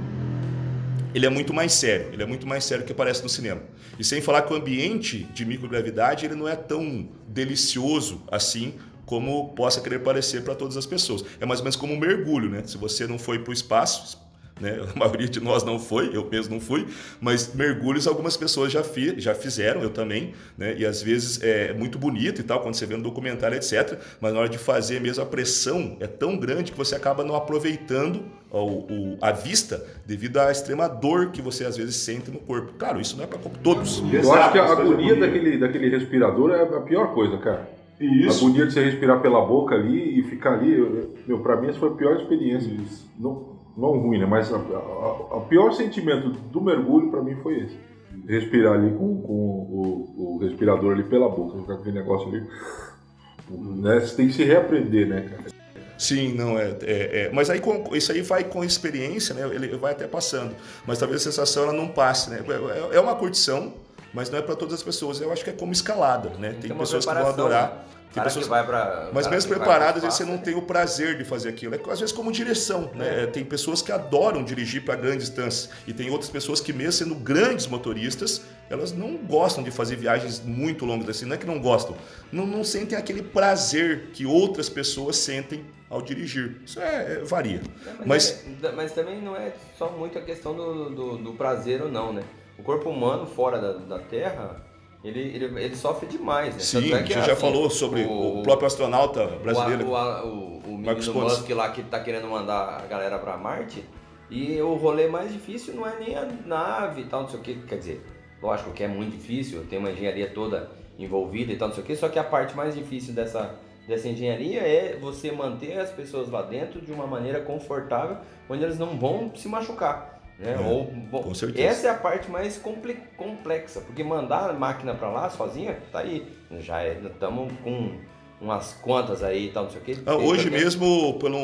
ele é muito mais sério, ele é muito mais sério que aparece no cinema. E sem falar que o ambiente de microgravidade ele não é tão delicioso assim como possa querer parecer para todas as pessoas. É mais ou menos como um mergulho, né? Se você não foi para o espaço, né? A maioria de nós não foi, eu mesmo não fui, mas mergulhos algumas pessoas já, fi, já fizeram, eu também, né? E às vezes é muito bonito e tal, quando você vê no documentário, etc. Mas na hora de fazer mesmo, a pressão é tão grande que você acaba não aproveitando o, o, a vista devido à extrema dor que você às vezes sente no corpo. Claro, isso não é para todos. Eu acho que a agonia daquele, daquele respirador é a pior coisa, cara. Isso. A agonia de você respirar pela boca ali e ficar ali, meu, para mim essa foi a pior experiência. Isso. Não, não ruim, né? Mas o pior sentimento do mergulho para mim foi esse. Respirar ali com, com o, o, respirador ali pela boca, ficar com aquele negócio ali. Né? Você tem que se reaprender, né, cara? Sim, não é, é, é, Mas aí com, isso aí vai com experiência, né? Ele vai até passando. Mas talvez a sensação ela não passe, né? É, é uma curtição, mas não é para todas as pessoas. Eu acho que é como escalada, né? Tem, uma pessoas que vão adorar. né? Cara pessoas que vai pra, mas mesmo vai preparadas, pro você não tem o prazer de fazer aquilo. É às vezes como direção, né? Tem pessoas que adoram dirigir para grandes distâncias e tem outras pessoas que mesmo sendo grandes motoristas, elas não gostam de fazer viagens muito longas assim. Não é que não gostam, não, não sentem aquele prazer que outras pessoas sentem ao dirigir. Isso é, é- varia. Mas, Mas é- mas também não é só muito a questão do, do, do prazer ou não, né? O corpo humano fora da, da Terra, ele, ele, ele sofre demais, né? sim, é que, você já assim, falou sobre o, próprio astronauta brasileiro. O, o, o, o Marcos menino. Musk lá que tá querendo mandar a galera pra Marte. E o rolê mais difícil não é nem a nave e tal, não sei o que. Quer dizer, lógico que é muito difícil, tem uma engenharia toda envolvida e tal, não sei o que. Só que a parte mais difícil dessa, dessa engenharia é você manter as pessoas lá dentro de uma maneira confortável, onde eles não vão se machucar. Né? É, Ou, bom, com certeza. essa é a parte mais comple- complexa, porque mandar a máquina pra lá sozinha, tá aí. Já estamos com umas contas aí e tal, não sei o que. Ah, hoje mesmo, por um,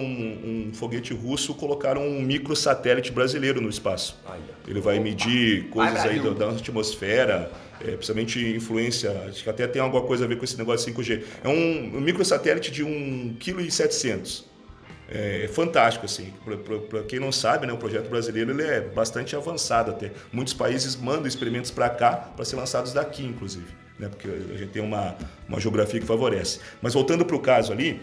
um foguete russo, colocaram um microsatélite brasileiro no espaço. Ele vai medir coisas aí da atmosfera, é, principalmente influência, acho que até tem alguma coisa a ver com esse negócio de 5G. É um, um microsatélite de 1,7 kg. É, é fantástico, assim. Para quem não sabe, né, o projeto brasileiro ele é bastante avançado até. Muitos países mandam experimentos para cá para ser lançados daqui, inclusive. Né, porque a gente tem uma, uma geografia que favorece. Mas voltando para o caso ali,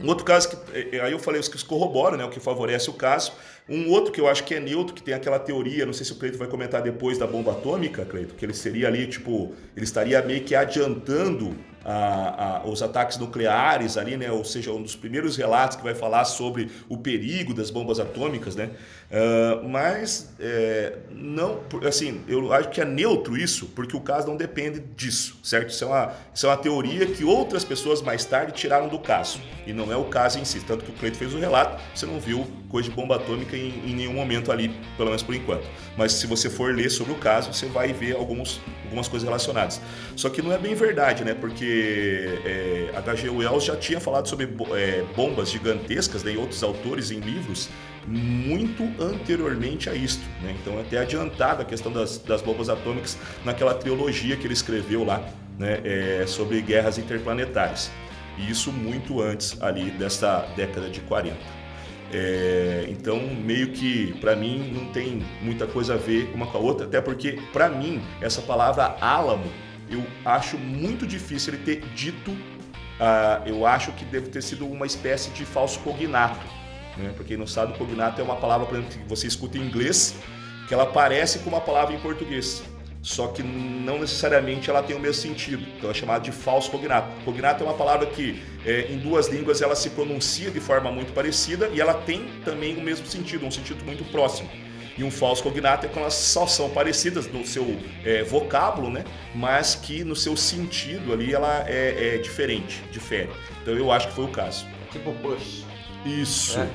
um outro caso que eh, aí eu falei os que corroboram, né, o que favorece o caso. Um outro que eu acho que é neutro, que tem aquela teoria, não sei se o Cleito vai comentar depois da bomba atômica, Cleito, que ele seria ali, tipo, ele estaria meio que adiantando a- a- os ataques nucleares ali, né? Ou seja, um dos primeiros relatos que vai falar sobre o perigo das bombas atômicas, né? Ah, mas é, não, assim, eu acho que é neutro isso, porque o caso não depende disso, certo? Isso é uma, isso é uma teoria que outras pessoas mais tarde tiraram do caso e não é o caso em si. Tanto que o Cleito fez o relato, você não viu coisa de bomba atômica em, em nenhum momento ali, pelo menos por enquanto. Mas se você for ler sobre o caso, você vai ver alguns, algumas coisas relacionadas. Só que não é bem verdade, né? Porque é, H.G. Wells já tinha falado sobre é, bombas gigantescas, né? E outros autores em livros muito anteriormente a isto, né? Então é até adiantado a questão das, das bombas atômicas naquela trilogia que ele escreveu lá, né? É, sobre guerras interplanetárias. E isso muito antes ali dessa década de 40. É, então, meio que para mim não tem muita coisa a ver uma com a outra, até porque para mim essa palavra álamo eu acho muito difícil ele ter dito. ah, eu acho que deve ter sido uma espécie de falso cognato. Né? Para quem não sabe, cognato é uma palavra por exemplo, que você escuta em inglês que ela parece com uma palavra em português. Só que não necessariamente ela tem o mesmo sentido. Então é chamado de falso cognato. Cognato é uma palavra que é, em duas línguas ela se pronuncia de forma muito parecida e ela tem também o mesmo sentido, um sentido muito próximo. E um falso cognato é quando elas só são parecidas no seu é, vocábulo, né? mas que no seu sentido ali ela é, é diferente, difere. Então eu acho que foi o caso. Tipo push. Isso. Né?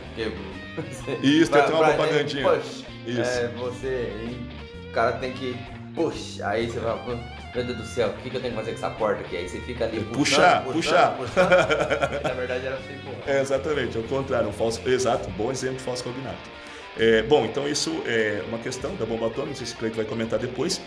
Porque- Isso, tem pra- até uma propagandinha. Push. Isso. É, você. O cara tem que. Push. Aí você vai. "Pô, Meu Deus do céu, o que, que eu tenho que fazer com essa porta aqui? Aí você fica ali Puxar, puxando, puxar. puxando. E, na verdade era assim, pô. É, exatamente, ao contrário, um falso, exato, bom exemplo falso cognato. É, bom, então isso é uma questão da bomba atômica, não sei se o Cleiton vai comentar depois.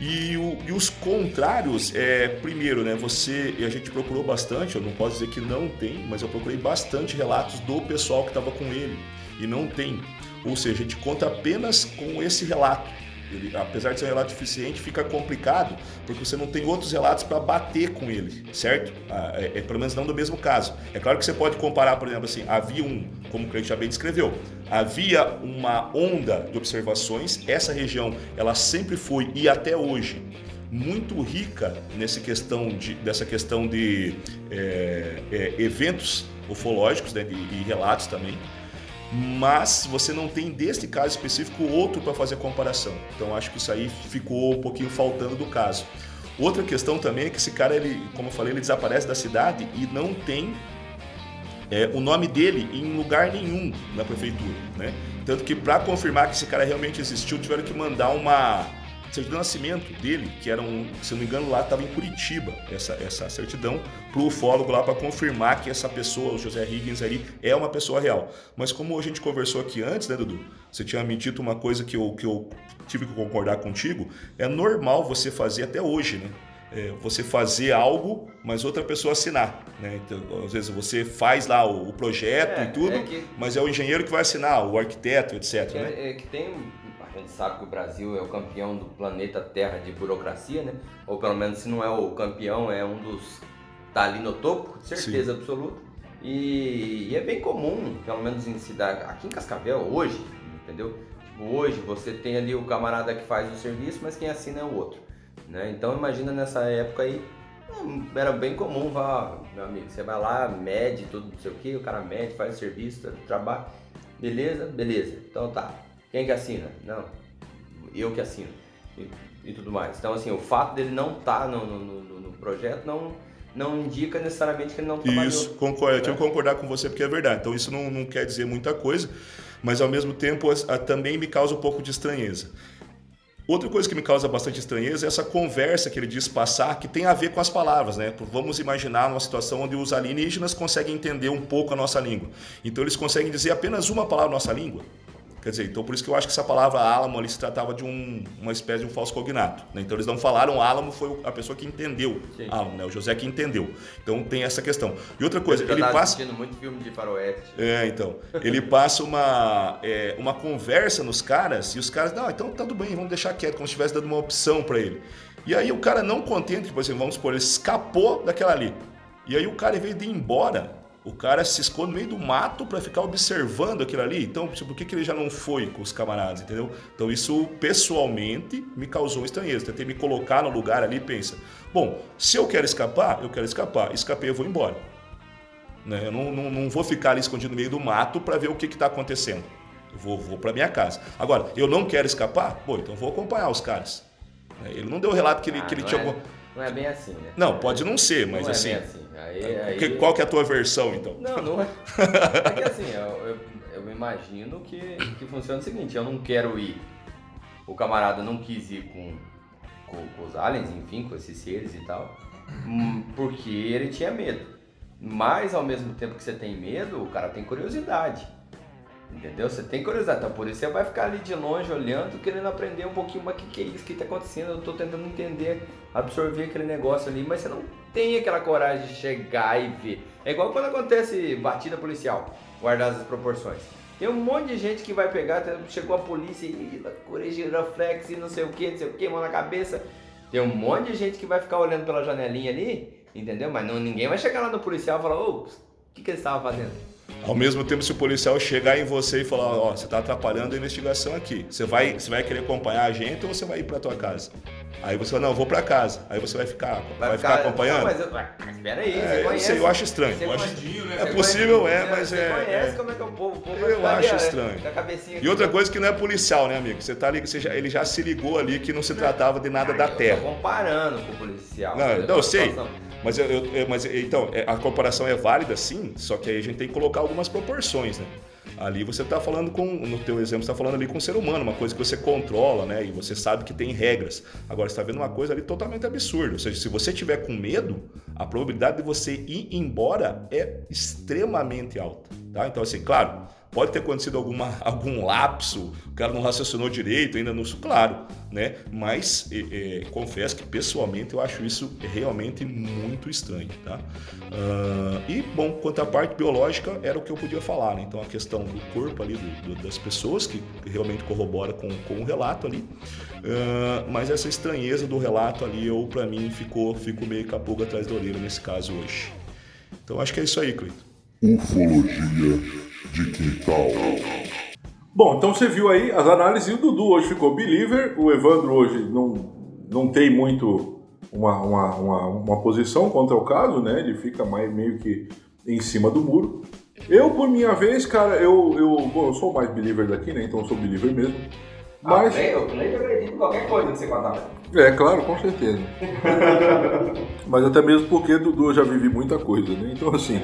E, o- e os contrários, é, primeiro, né, você, e a gente procurou bastante, eu não posso dizer que não tem, mas eu procurei bastante relatos do pessoal que estava com ele, e não tem. Ou seja, a gente conta apenas com esse relato. Ele, apesar de ser um relato eficiente, fica complicado porque você não tem outros relatos para bater com ele, certo? Ah, é, é pelo menos não do mesmo caso. É claro que você pode comparar, por exemplo, assim, havia um, como o Cleiton já bem descreveu, havia uma onda de observações. Essa região, ela sempre foi e até hoje muito rica nessa questão de, dessa questão de é, é, eventos ufológicos né, de- e relatos também mas você não tem deste caso específico outro para fazer comparação. Então acho que isso aí ficou um pouquinho faltando do caso. Outra questão também é que esse cara, ele, como eu falei, ele desaparece da cidade e não tem é, o nome dele em lugar nenhum na prefeitura, né? Tanto que para confirmar que esse cara realmente existiu, tiveram que mandar uma certidão de nascimento dele, que era um, se não me engano, lá estava em Curitiba, essa, essa certidão, para o ufólogo lá para confirmar que essa pessoa, o José Higgins aí, é uma pessoa real. Mas como a gente conversou aqui antes, né, Dudu? Você tinha me dito uma coisa que eu, que eu tive que concordar contigo, é normal você fazer até hoje, né? É, você fazer algo, mas outra pessoa assinar. Né? Então, às vezes você faz lá o, o projeto É, e tudo, é que- mas é o engenheiro que vai assinar, o arquiteto, etc. Que, né? é, é que tem. A gente sabe que o Brasil é o campeão do planeta Terra de burocracia, né? Ou pelo menos se não é o campeão, é um dos. tá ali no topo, certeza absoluta. E, e é bem comum, pelo menos em cidade. Aqui em Cascavel, hoje, entendeu? Tipo, hoje você tem ali o camarada que faz o serviço, mas quem assina é o outro. Né? Então imagina nessa época aí, hum, era bem comum, vá, meu amigo, você vai lá, mede tudo, não sei o que, o cara mede, faz o serviço, trabalha. Beleza? Beleza. Então tá. Quem que assina? Não. Eu que assino. E, e tudo mais. Então, assim, o fato dele não estar no, no, no- no projeto não, não indica necessariamente que ele não trabalhou. Isso, concordo, eu tenho que concordar com você porque é verdade. Então isso não, não quer dizer muita coisa, mas ao mesmo tempo as- a- também me causa um pouco de estranheza. Outra coisa que me causa bastante estranheza é essa conversa que ele diz passar, que tem a ver com as palavras, né? Vamos imaginar uma situação onde os alienígenas conseguem entender um pouco a nossa língua. Então eles conseguem dizer apenas uma palavra na nossa língua. Quer dizer, então por isso que eu acho que essa palavra álamo ali se tratava de um- uma espécie de um falso cognato. né? Então eles não falaram álamo, foi a pessoa que entendeu Sim. álamo, né? O José que entendeu. Então tem essa questão. E outra coisa, ele passa. assistindo muito filme de faroeste. É, então. Ele passa uma, é, uma conversa nos caras e os caras, não, então tá tudo bem, vamos deixar quieto, como se estivesse dando uma opção para ele. E aí o cara não contente, tipo assim, vamos supor, ele escapou daquela ali. E aí o cara, em vez de ir embora, o cara se esconde no meio do mato para ficar observando aquilo ali. Então, tipo, por que, que ele já não foi com os camaradas, entendeu? Então isso, pessoalmente, me causou estranheza. Tentei me colocar no lugar ali e pensa, bom, se eu quero escapar, eu quero escapar. Escapei, eu vou embora. Né? Eu não, não, não vou ficar ali escondido no meio do mato para ver o que está acontecendo. Eu vou, vou para minha casa. Agora, eu não quero escapar? Pô, então vou acompanhar os caras. Né? Ele não deu o relato que ele, Ah, que ele não tinha. é- algum- Não é bem assim, né? Não, pode não ser, mas não assim. É bem assim. Aí, aí... que- qual que é a tua versão, então? Não, não é. É que assim, eu, eu, eu imagino que, que funciona o seguinte, eu não quero ir. O camarada não quis ir com, com, com os aliens, enfim, com esses seres e tal, hum, porque ele tinha medo. Mas ao mesmo tempo que você tem medo, o cara tem curiosidade. Entendeu? Você tem curiosidade, então por isso você vai ficar ali de longe olhando, querendo aprender um pouquinho mais o que, que é isso que está acontecendo. Eu estou tentando entender, absorver aquele negócio ali, mas você não tem aquela coragem de chegar e ver. É igual quando acontece batida policial, guardadas as proporções. Tem um monte de gente que vai pegar, chegou a polícia e corrigir reflex e não sei o que, não sei o que, mão na cabeça. Tem um monte de gente que vai ficar olhando pela janelinha ali, entendeu? Mas não, ninguém vai chegar lá no policial e falar, ô, o que, que eles estavam fazendo? Ao mesmo tempo, se o policial chegar em você e falar, ó, você está atrapalhando a investigação aqui. Você vai, você vai querer acompanhar a gente ou você vai ir para tua casa? Aí você fala, não, eu vou para casa. Aí você vai ficar, vai ficar, acompanhando? Não, mas, eu, espera aí, É, você eu conhece. sei, eu acho estranho, Você eu acho- né? É você possível, conhece- é, mas você é- conhece é. como é que é o povo, o povo Eu vai acho ficar ali, estranho. a cabecinha E outra aqui, coisa que não é policial, né, amigo? Você tá ali, você já- ele já se ligou ali que não se tratava de nada da Eu tô terra. comparando com o policial. Não, não, eu sei. Mas, eu, eu- eu- mas então, é, a comparação é válida sim, só que aí a gente tem que colocar algumas proporções, né? Ali você está falando com, no teu exemplo, está falando ali com um ser humano, uma coisa que você controla, né? E você sabe que tem regras. Agora está vendo uma coisa ali totalmente absurda. Ou seja, se você tiver com medo, a probabilidade de você ir embora é extremamente alta, tá? Então assim, claro, pode ter acontecido alguma, algum lapso, o cara não raciocinou direito, ainda não, claro, né? Mas é, é, confesso que pessoalmente eu acho isso realmente muito estranho, tá? Ah, e bom, quanto à parte biológica era o que eu podia falar, né? Então a questão do corpo ali do- do- das pessoas que realmente corrobora com, com o relato ali, Ah, mas essa estranheza do relato ali eu para mim ficou ficou meio capuga atrás da orelha nesse caso hoje. Então acho que é isso aí, Cleiton. Ufologia de quintal. Bom, então você viu aí as análises e o Dudu hoje ficou believer, o Evandro hoje não, não tem muito uma, uma, uma, uma posição contra o caso, né? Ele fica mais meio que em cima do muro. Eu, por minha vez, cara, eu, eu, bom, eu sou o mais believer daqui, né? Então eu sou believer mesmo. Mas. Ah, eu nem acredito em qualquer coisa que você contar. É, claro, com certeza. Mas até mesmo porque, Dudu, eu já vivi muita coisa, né? Então, assim.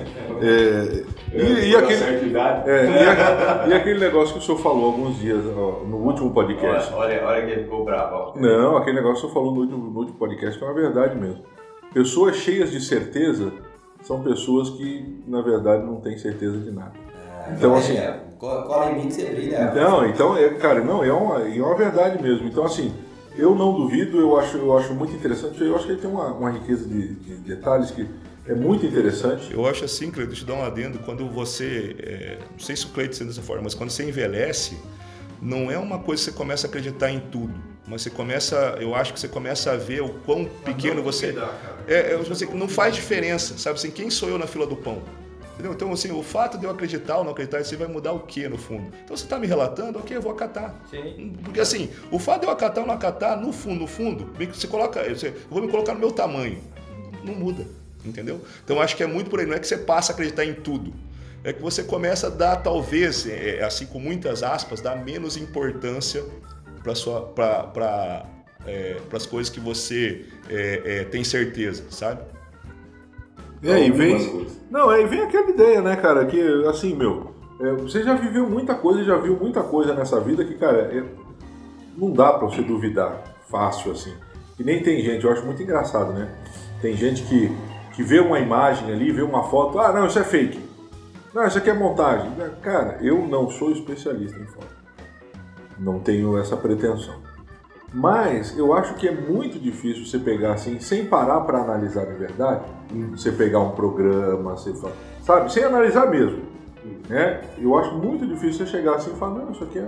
É, e, e aquele, é, e, aquele negócio que o senhor falou alguns dias no último podcast. Olha, olha que ele ficou bravo. ó. Não, aquele negócio que o senhor falou no último, no último podcast é uma verdade mesmo. Pessoas cheias de certeza são pessoas que, na verdade, não têm certeza de nada. Então, assim. É, co- cola em mim que você brilha. Então, então é, cara, não, é uma, é uma verdade mesmo. Então, assim, eu não duvido, eu acho, eu acho muito interessante. Eu acho que ele tem uma, uma riqueza de, de detalhes que é muito interessante. Eu acho assim, Cleiton, deixa eu dar um adendo, quando você, é, não sei se o Cleiton sendo dessa forma, mas quando você envelhece, não é uma coisa que você começa a acreditar em tudo, mas você começa, eu acho que você começa a ver o quão pequeno você é, é, você não faz diferença, sabe assim, quem sou eu na fila do pão? Entendeu? Então, assim, o fato de eu acreditar ou não acreditar, isso vai mudar o que no fundo? Então, você está me relatando, ok, eu vou acatar. Sim. Porque, assim, o fato de eu acatar ou não acatar, no fundo, no fundo, você coloca, eu vou me colocar no meu tamanho. Não muda, entendeu? Então, acho que é muito por aí. Não é que você passa a acreditar em tudo. É que você começa a dar, talvez, é, assim, com muitas aspas, dar menos importância para é, as coisas que você é, é, tem certeza, sabe? E aí vem. Não, aí vem aquela ideia, né, cara, que assim, meu, é, você já viveu muita coisa, já viu muita coisa nessa vida que, cara, é- não dá pra você duvidar fácil assim. E nem tem gente, eu acho muito engraçado, né? Tem gente que, que vê uma imagem ali, vê uma foto, ah, não, isso é fake. Não, isso aqui é montagem. Cara, eu não sou especialista em foto. Não tenho essa pretensão. Mas eu acho que é muito difícil você pegar assim, sem parar para analisar de verdade, você pegar um programa, você fa- sabe, sem analisar mesmo. Né? Eu acho muito difícil você chegar assim e falar, não, isso aqui é.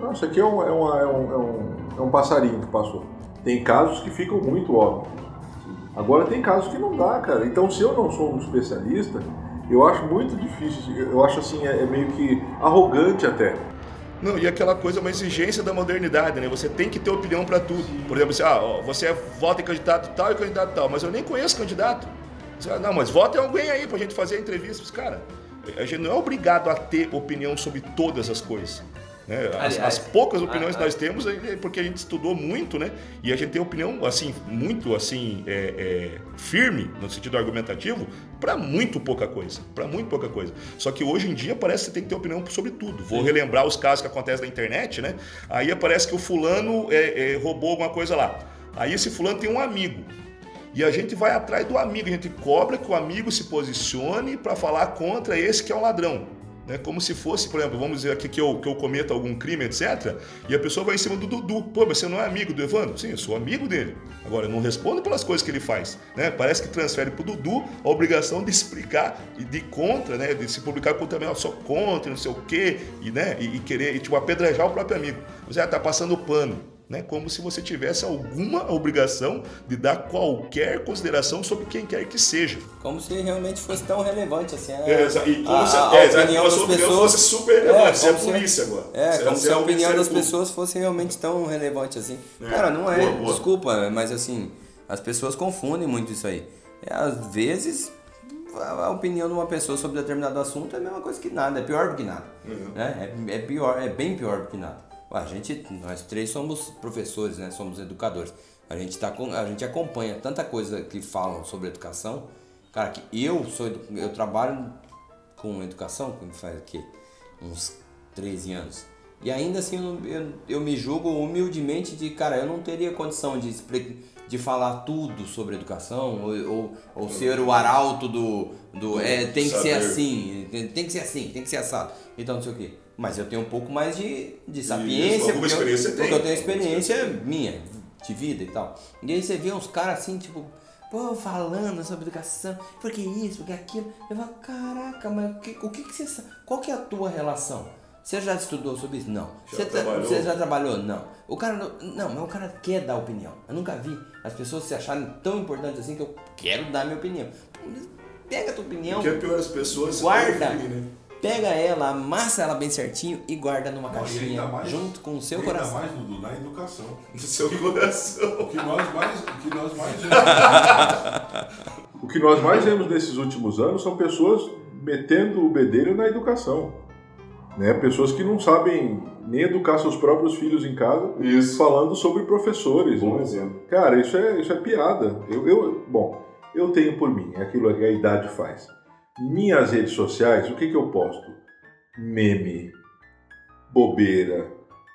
Não, isso aqui é um, é, uma- é um, é um, é um passarinho que passou. Tem casos que ficam muito óbvios. Agora tem casos que não dá, cara. Então se eu não sou um especialista, eu acho muito difícil. Eu acho assim, é, é meio que arrogante até. Não, e aquela coisa, uma exigência da modernidade, né? Você tem que ter opinião para tudo. Por exemplo, assim, ah, ó, você vota em candidato tal e candidato tal, mas eu nem conheço candidato. Você, ah, não, mas vota em alguém aí pra gente fazer a entrevista. Cara, a gente não é obrigado a ter opinião sobre todas as coisas. Né? As, Aliás, as poucas opiniões ah, que nós temos é porque a gente estudou muito, né? E a gente tem opinião, assim, muito, assim, é, é, firme, no sentido argumentativo, para muito pouca coisa. Para muito pouca coisa. Só que hoje em dia parece que você tem que ter opinião sobre tudo. Vou relembrar os casos que acontecem na internet, né? Aí aparece que o fulano é, é, roubou alguma coisa lá. Aí esse fulano tem um amigo. E a gente vai atrás do amigo, a gente cobra que o amigo se posicione para falar contra esse que é um ladrão. Né? Como se fosse, por exemplo, vamos dizer aqui que eu, que eu cometa algum crime, etc. E a pessoa vai em cima do Dudu. Pô, mas você não é amigo do Evandro? Sim, eu sou amigo dele. Agora, eu não respondo pelas coisas que ele faz. Né? Parece que transfere para o Dudu a obrigação de explicar e de contra, né? de se publicar com também, ó, sou contra, não sei o quê, e, né? e, e querer e, tipo, apedrejar o próprio amigo. Você está passando pano né? Como se você tivesse alguma obrigação de dar qualquer consideração sobre quem quer que seja. Como se realmente fosse tão relevante assim. né? É, e como A- se a- é, opinião como das opinião pessoas- fosse super relevante. Você é como se- polícia agora. É, Você- como você se é a opinião das Público. pessoas fosse realmente tão relevante assim. É, Cara, não é. boa, boa. Desculpa, mas assim, as pessoas confundem muito isso aí. É, às vezes, a a opinião de uma pessoa sobre determinado assunto é a mesma coisa que nada, é pior do que nada. Uhum. Né? É, é pior, é bem pior do que nada. A gente, nós três somos professores, né? Somos educadores. A gente, tá, com- a gente acompanha tanta coisa que falam sobre educação. Cara, que eu sou eu trabalho com educação, como faz o quê? Uns 13 anos. E ainda assim eu, eu, eu me julgo humildemente de, cara, eu não teria condição de, de falar tudo sobre educação ou, ou, ou ser o arauto do, do é, tem que ser assim, tem, tem que ser assim, tem que ser assado. Então não sei o quê. Mas eu tenho um pouco mais de, de sapiência, alguma porque, experiência eu, porque tem. eu tenho experiência minha, de vida e tal. E aí você vê uns caras assim, tipo, pô, falando sobre educação, porque isso, porque aquilo. Eu falo, caraca, mas o que, o que, que você sabe? Qual que é a tua relação? Você já estudou sobre isso? Não. Já você, tá- trabalhou? você já trabalhou? Não. O cara não, mas o cara quer dar opinião. Eu nunca vi as pessoas se acharem tão importantes assim que eu quero dar minha opinião. Pega a tua opinião, O que é pior, as pessoas guarda, confundem, né? Pega ela, amassa ela bem certinho e guarda numa caixinha ainda mais- junto com o seu ainda coração. mais, Dudu, na educação. Do seu coração. O que nós mais, o que nós mais O que nós mais vemos nesses últimos anos são pessoas metendo o bedelho na educação. né? Pessoas que não sabem nem educar seus próprios filhos em casa, Isso. falando sobre professores. Bom né? exemplo. Cara, isso é, isso é piada. Eu, eu, bom, eu tenho por mim, é aquilo que a idade faz. Minhas redes sociais, o que, que eu posto? Meme, bobeira,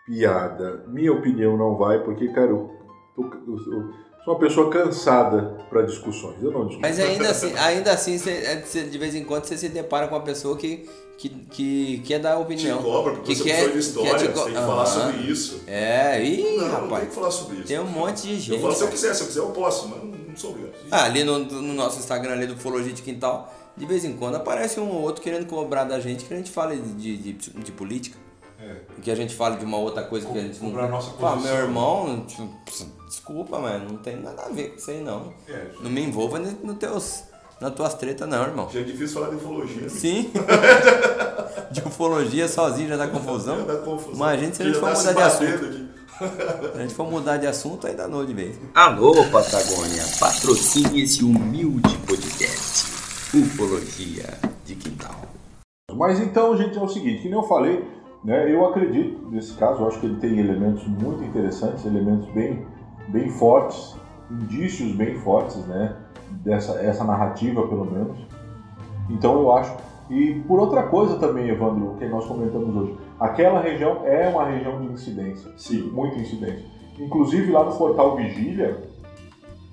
piada. Minha opinião não vai, porque, cara, eu, tô- eu- eu sou uma pessoa cansada para discussões. Eu não discuto. Mas ainda assim, ainda assim você, é, você- de vez em quando você se depara com uma pessoa que, que, que quer dar Te opinião. cobra, porque Que você quer- é de história, quer te você tem que falar Aham. sobre isso. É, ih, Não, não tem rapaz, que falar sobre isso. tem um monte de Eu gente. falo se eu quiser, se eu quiser eu posso, mas não, não sou obrigado. Ah, ali no, no nosso Instagram ali do Ufologia de Quintal, de vez em quando aparece um ou outro querendo cobrar da gente que a gente fale de, de, de política. Que a gente fale de uma outra coisa que a gente não. Cobrar a nossa Fala, meu irmão, tipo, desculpa, mano, não tem nada a ver com isso aí não. É, Não me envolva no, teus, nas tuas tretas, não, irmão. Já é difícil falar de ufologia. Sim. de ufologia sozinho já dá confusão. Já dá confusão. Se a gente Já for tá se mudar de assunto. aqui. Se a gente for mudar de assunto, aí danou de vez. Alô, Patagônia, patrocine esse humilde podcast. Ufologia de Quintal. Mas então, gente, é o seguinte, que nem eu falei, né, eu acredito nesse caso, eu acho que ele tem elementos muito interessantes, elementos bem, bem fortes, indícios bem fortes, né, dessa essa narrativa, pelo menos. Então eu acho. E por outra coisa também, Evandro, que nós comentamos hoje, aquela região é uma região de incidência. Sim. Muita incidência. Inclusive lá no portal Vigília,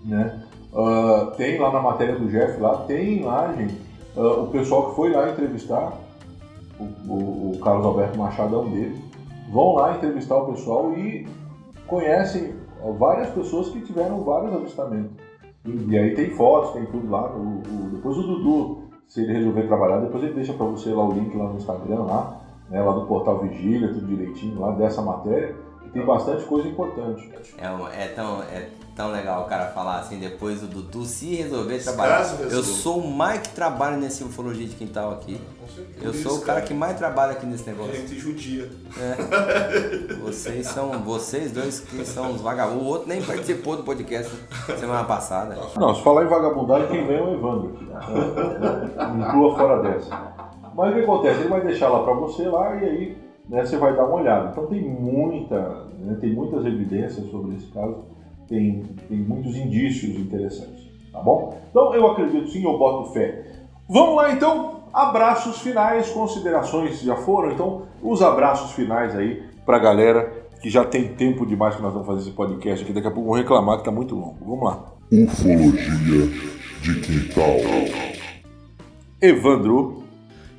né? Ah, tem lá na matéria do Jeff lá, tem lá, gente, ah, o pessoal que foi lá entrevistar, o, o- o Carlos Alberto Machado é um deles, vão lá entrevistar o pessoal e conhecem ah, várias pessoas que tiveram vários avistamentos. E, e aí tem fotos, tem tudo lá. O, o- depois o Dudu, se ele resolver trabalhar, depois ele deixa para você lá o link lá no Instagram, lá, né, lá do portal Vigília, tudo direitinho, lá dessa matéria, que tem bastante coisa importante. É, é tão, é tão legal o cara falar assim, depois o Dudu se resolver trabalhar. Eu sou o mais que trabalha nesse ufologia de quintal aqui. certeza. Eu sou o cara que mais trabalha aqui nesse negócio. Gente judia. Vocês são, vocês dois que são os vagabundos. O outro nem participou do podcast semana passada. Não, se falar em vagabundagem, quem vem é o Evandro. aqui. Me inclua fora dessa. Mas o que acontece? Ele vai deixar lá para você lá e aí né, você vai dar uma olhada. Então tem muita, né, tem muitas evidências sobre esse caso, tem, tem muitos indícios interessantes, tá bom? Então eu acredito sim, eu boto fé. Vamos lá então, abraços finais, considerações já foram, então os abraços finais aí pra galera que já tem tempo demais que nós vamos fazer esse podcast aqui, daqui a pouco vão reclamar que tá muito longo. Vamos lá. Ufologia de quintal. Evandro.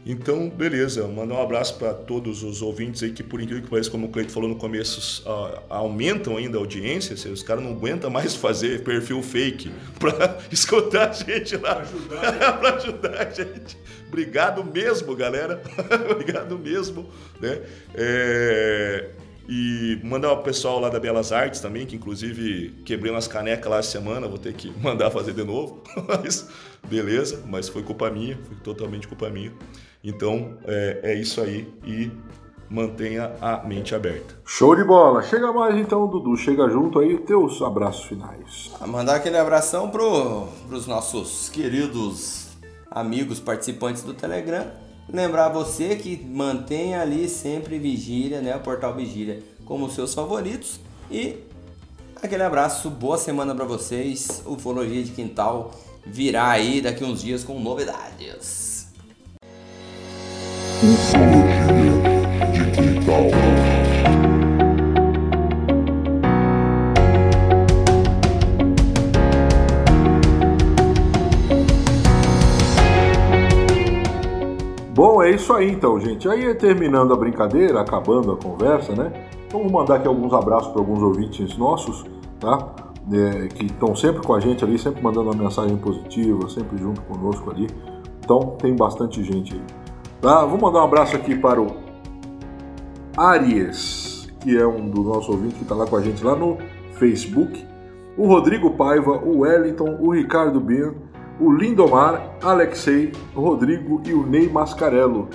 Então, beleza. Mandar um abraço para todos os ouvintes aí que, por incrível que pareça, como o Cleito falou no começo, ah, aumentam ainda a audiência. se Os caras não aguentam mais fazer perfil fake para escutar a gente lá. para ajudar a gente. Obrigado mesmo, galera. Obrigado mesmo. Né? É, E mandar o pessoal lá da Belas Artes também, que inclusive quebrei umas canecas lá essa semana, vou ter que mandar fazer de novo. Mas beleza, mas foi culpa minha, foi totalmente culpa minha. Então é, é isso aí e mantenha a mente aberta. Show de bola. Chega mais então, Dudu. Chega junto aí, teus abraços finais. Ah, Mandar aquele abração pro, pros nossos queridos amigos participantes do Telegram. Lembrar você que mantenha ali sempre Vigília, né? O portal Vigília como seus favoritos. E aquele abraço, boa semana pra vocês. Ufologia de Quintal virá aí daqui uns dias com novidades. Ufologia de quintal. Bom, é isso aí então, gente. Aí terminando a brincadeira, acabando a conversa, né? Então vou mandar aqui alguns abraços para alguns ouvintes nossos, tá? É, que estão sempre com a gente ali, sempre mandando uma mensagem positiva, sempre junto conosco ali. Então tem bastante gente aí. Tá? Vou mandar um abraço aqui para o Aries, que é um dos nossos ouvintes que está lá com a gente lá no Facebook. O Rodrigo Paiva, o Wellington, o Ricardo Bian, o Lindomar, Alexei, Rodrigo e o Ney Mascarello.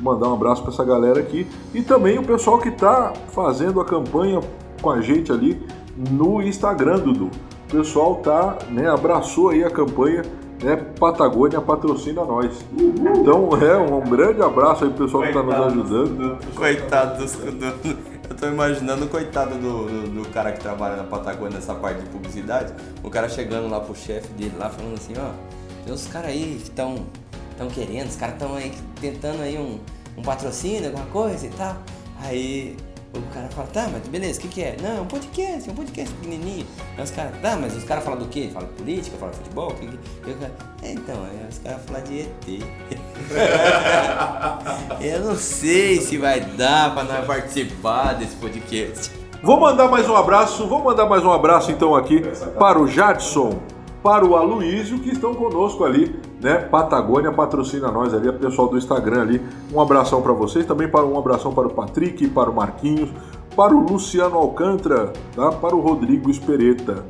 Vou mandar um abraço para essa galera aqui. E também o pessoal que está fazendo a campanha com a gente ali no Instagram, Dudu. O pessoal tá, né, abraçou aí a campanha né? Patagônia patrocina nós. Então, é um grande abraço aí pro pessoal que está nos ajudando. Coitado dos. Do, eu tô imaginando o coitado do, do, do cara que trabalha na Patagônia nessa parte de publicidade. O cara chegando lá pro chefe dele lá falando assim, ó, tem uns caras aí que estão tão querendo, os caras estão aí tentando aí um, um patrocínio, alguma coisa e tal. Aí o cara fala, tá, mas beleza, o que, que é? Não, é um podcast, é um podcast pequenininho. Aí os caras, tá, mas os caras falam do quê? Falam política, falam futebol? Que, que... E o cara, é, então, aí os caras falam de ET. Eu não sei se vai dar pra nós participar desse podcast. Vou mandar mais um abraço, vou mandar mais um abraço então aqui para o Jadson, para o Aloísio que estão conosco ali, né? Patagônia patrocina nós ali, o pessoal do Instagram ali. Um abração para vocês, também para um abração para o Patrick, para o Marquinhos, para o Luciano Alcântara, tá? Para o Rodrigo Espereta.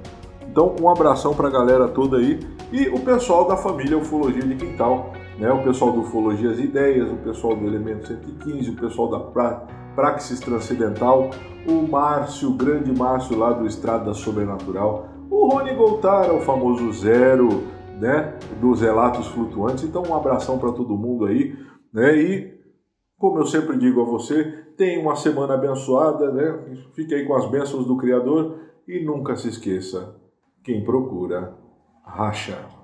Então, um abração para a galera toda aí e o pessoal da família Ufologia de Quintal, né? O pessoal do Ufologias Ideias, o pessoal do Elemento 115, o pessoal da pra... Praxis Transcendental, o Márcio, o grande Márcio lá do Estrada Sobrenatural, o Rony Goltara, o famoso Zero, né, dos relatos flutuantes. Então, um abração para todo mundo aí, né? E como eu sempre digo a você, tenha uma semana abençoada, né? Fique aí com as bênçãos do Criador e nunca se esqueça, quem procura, racha.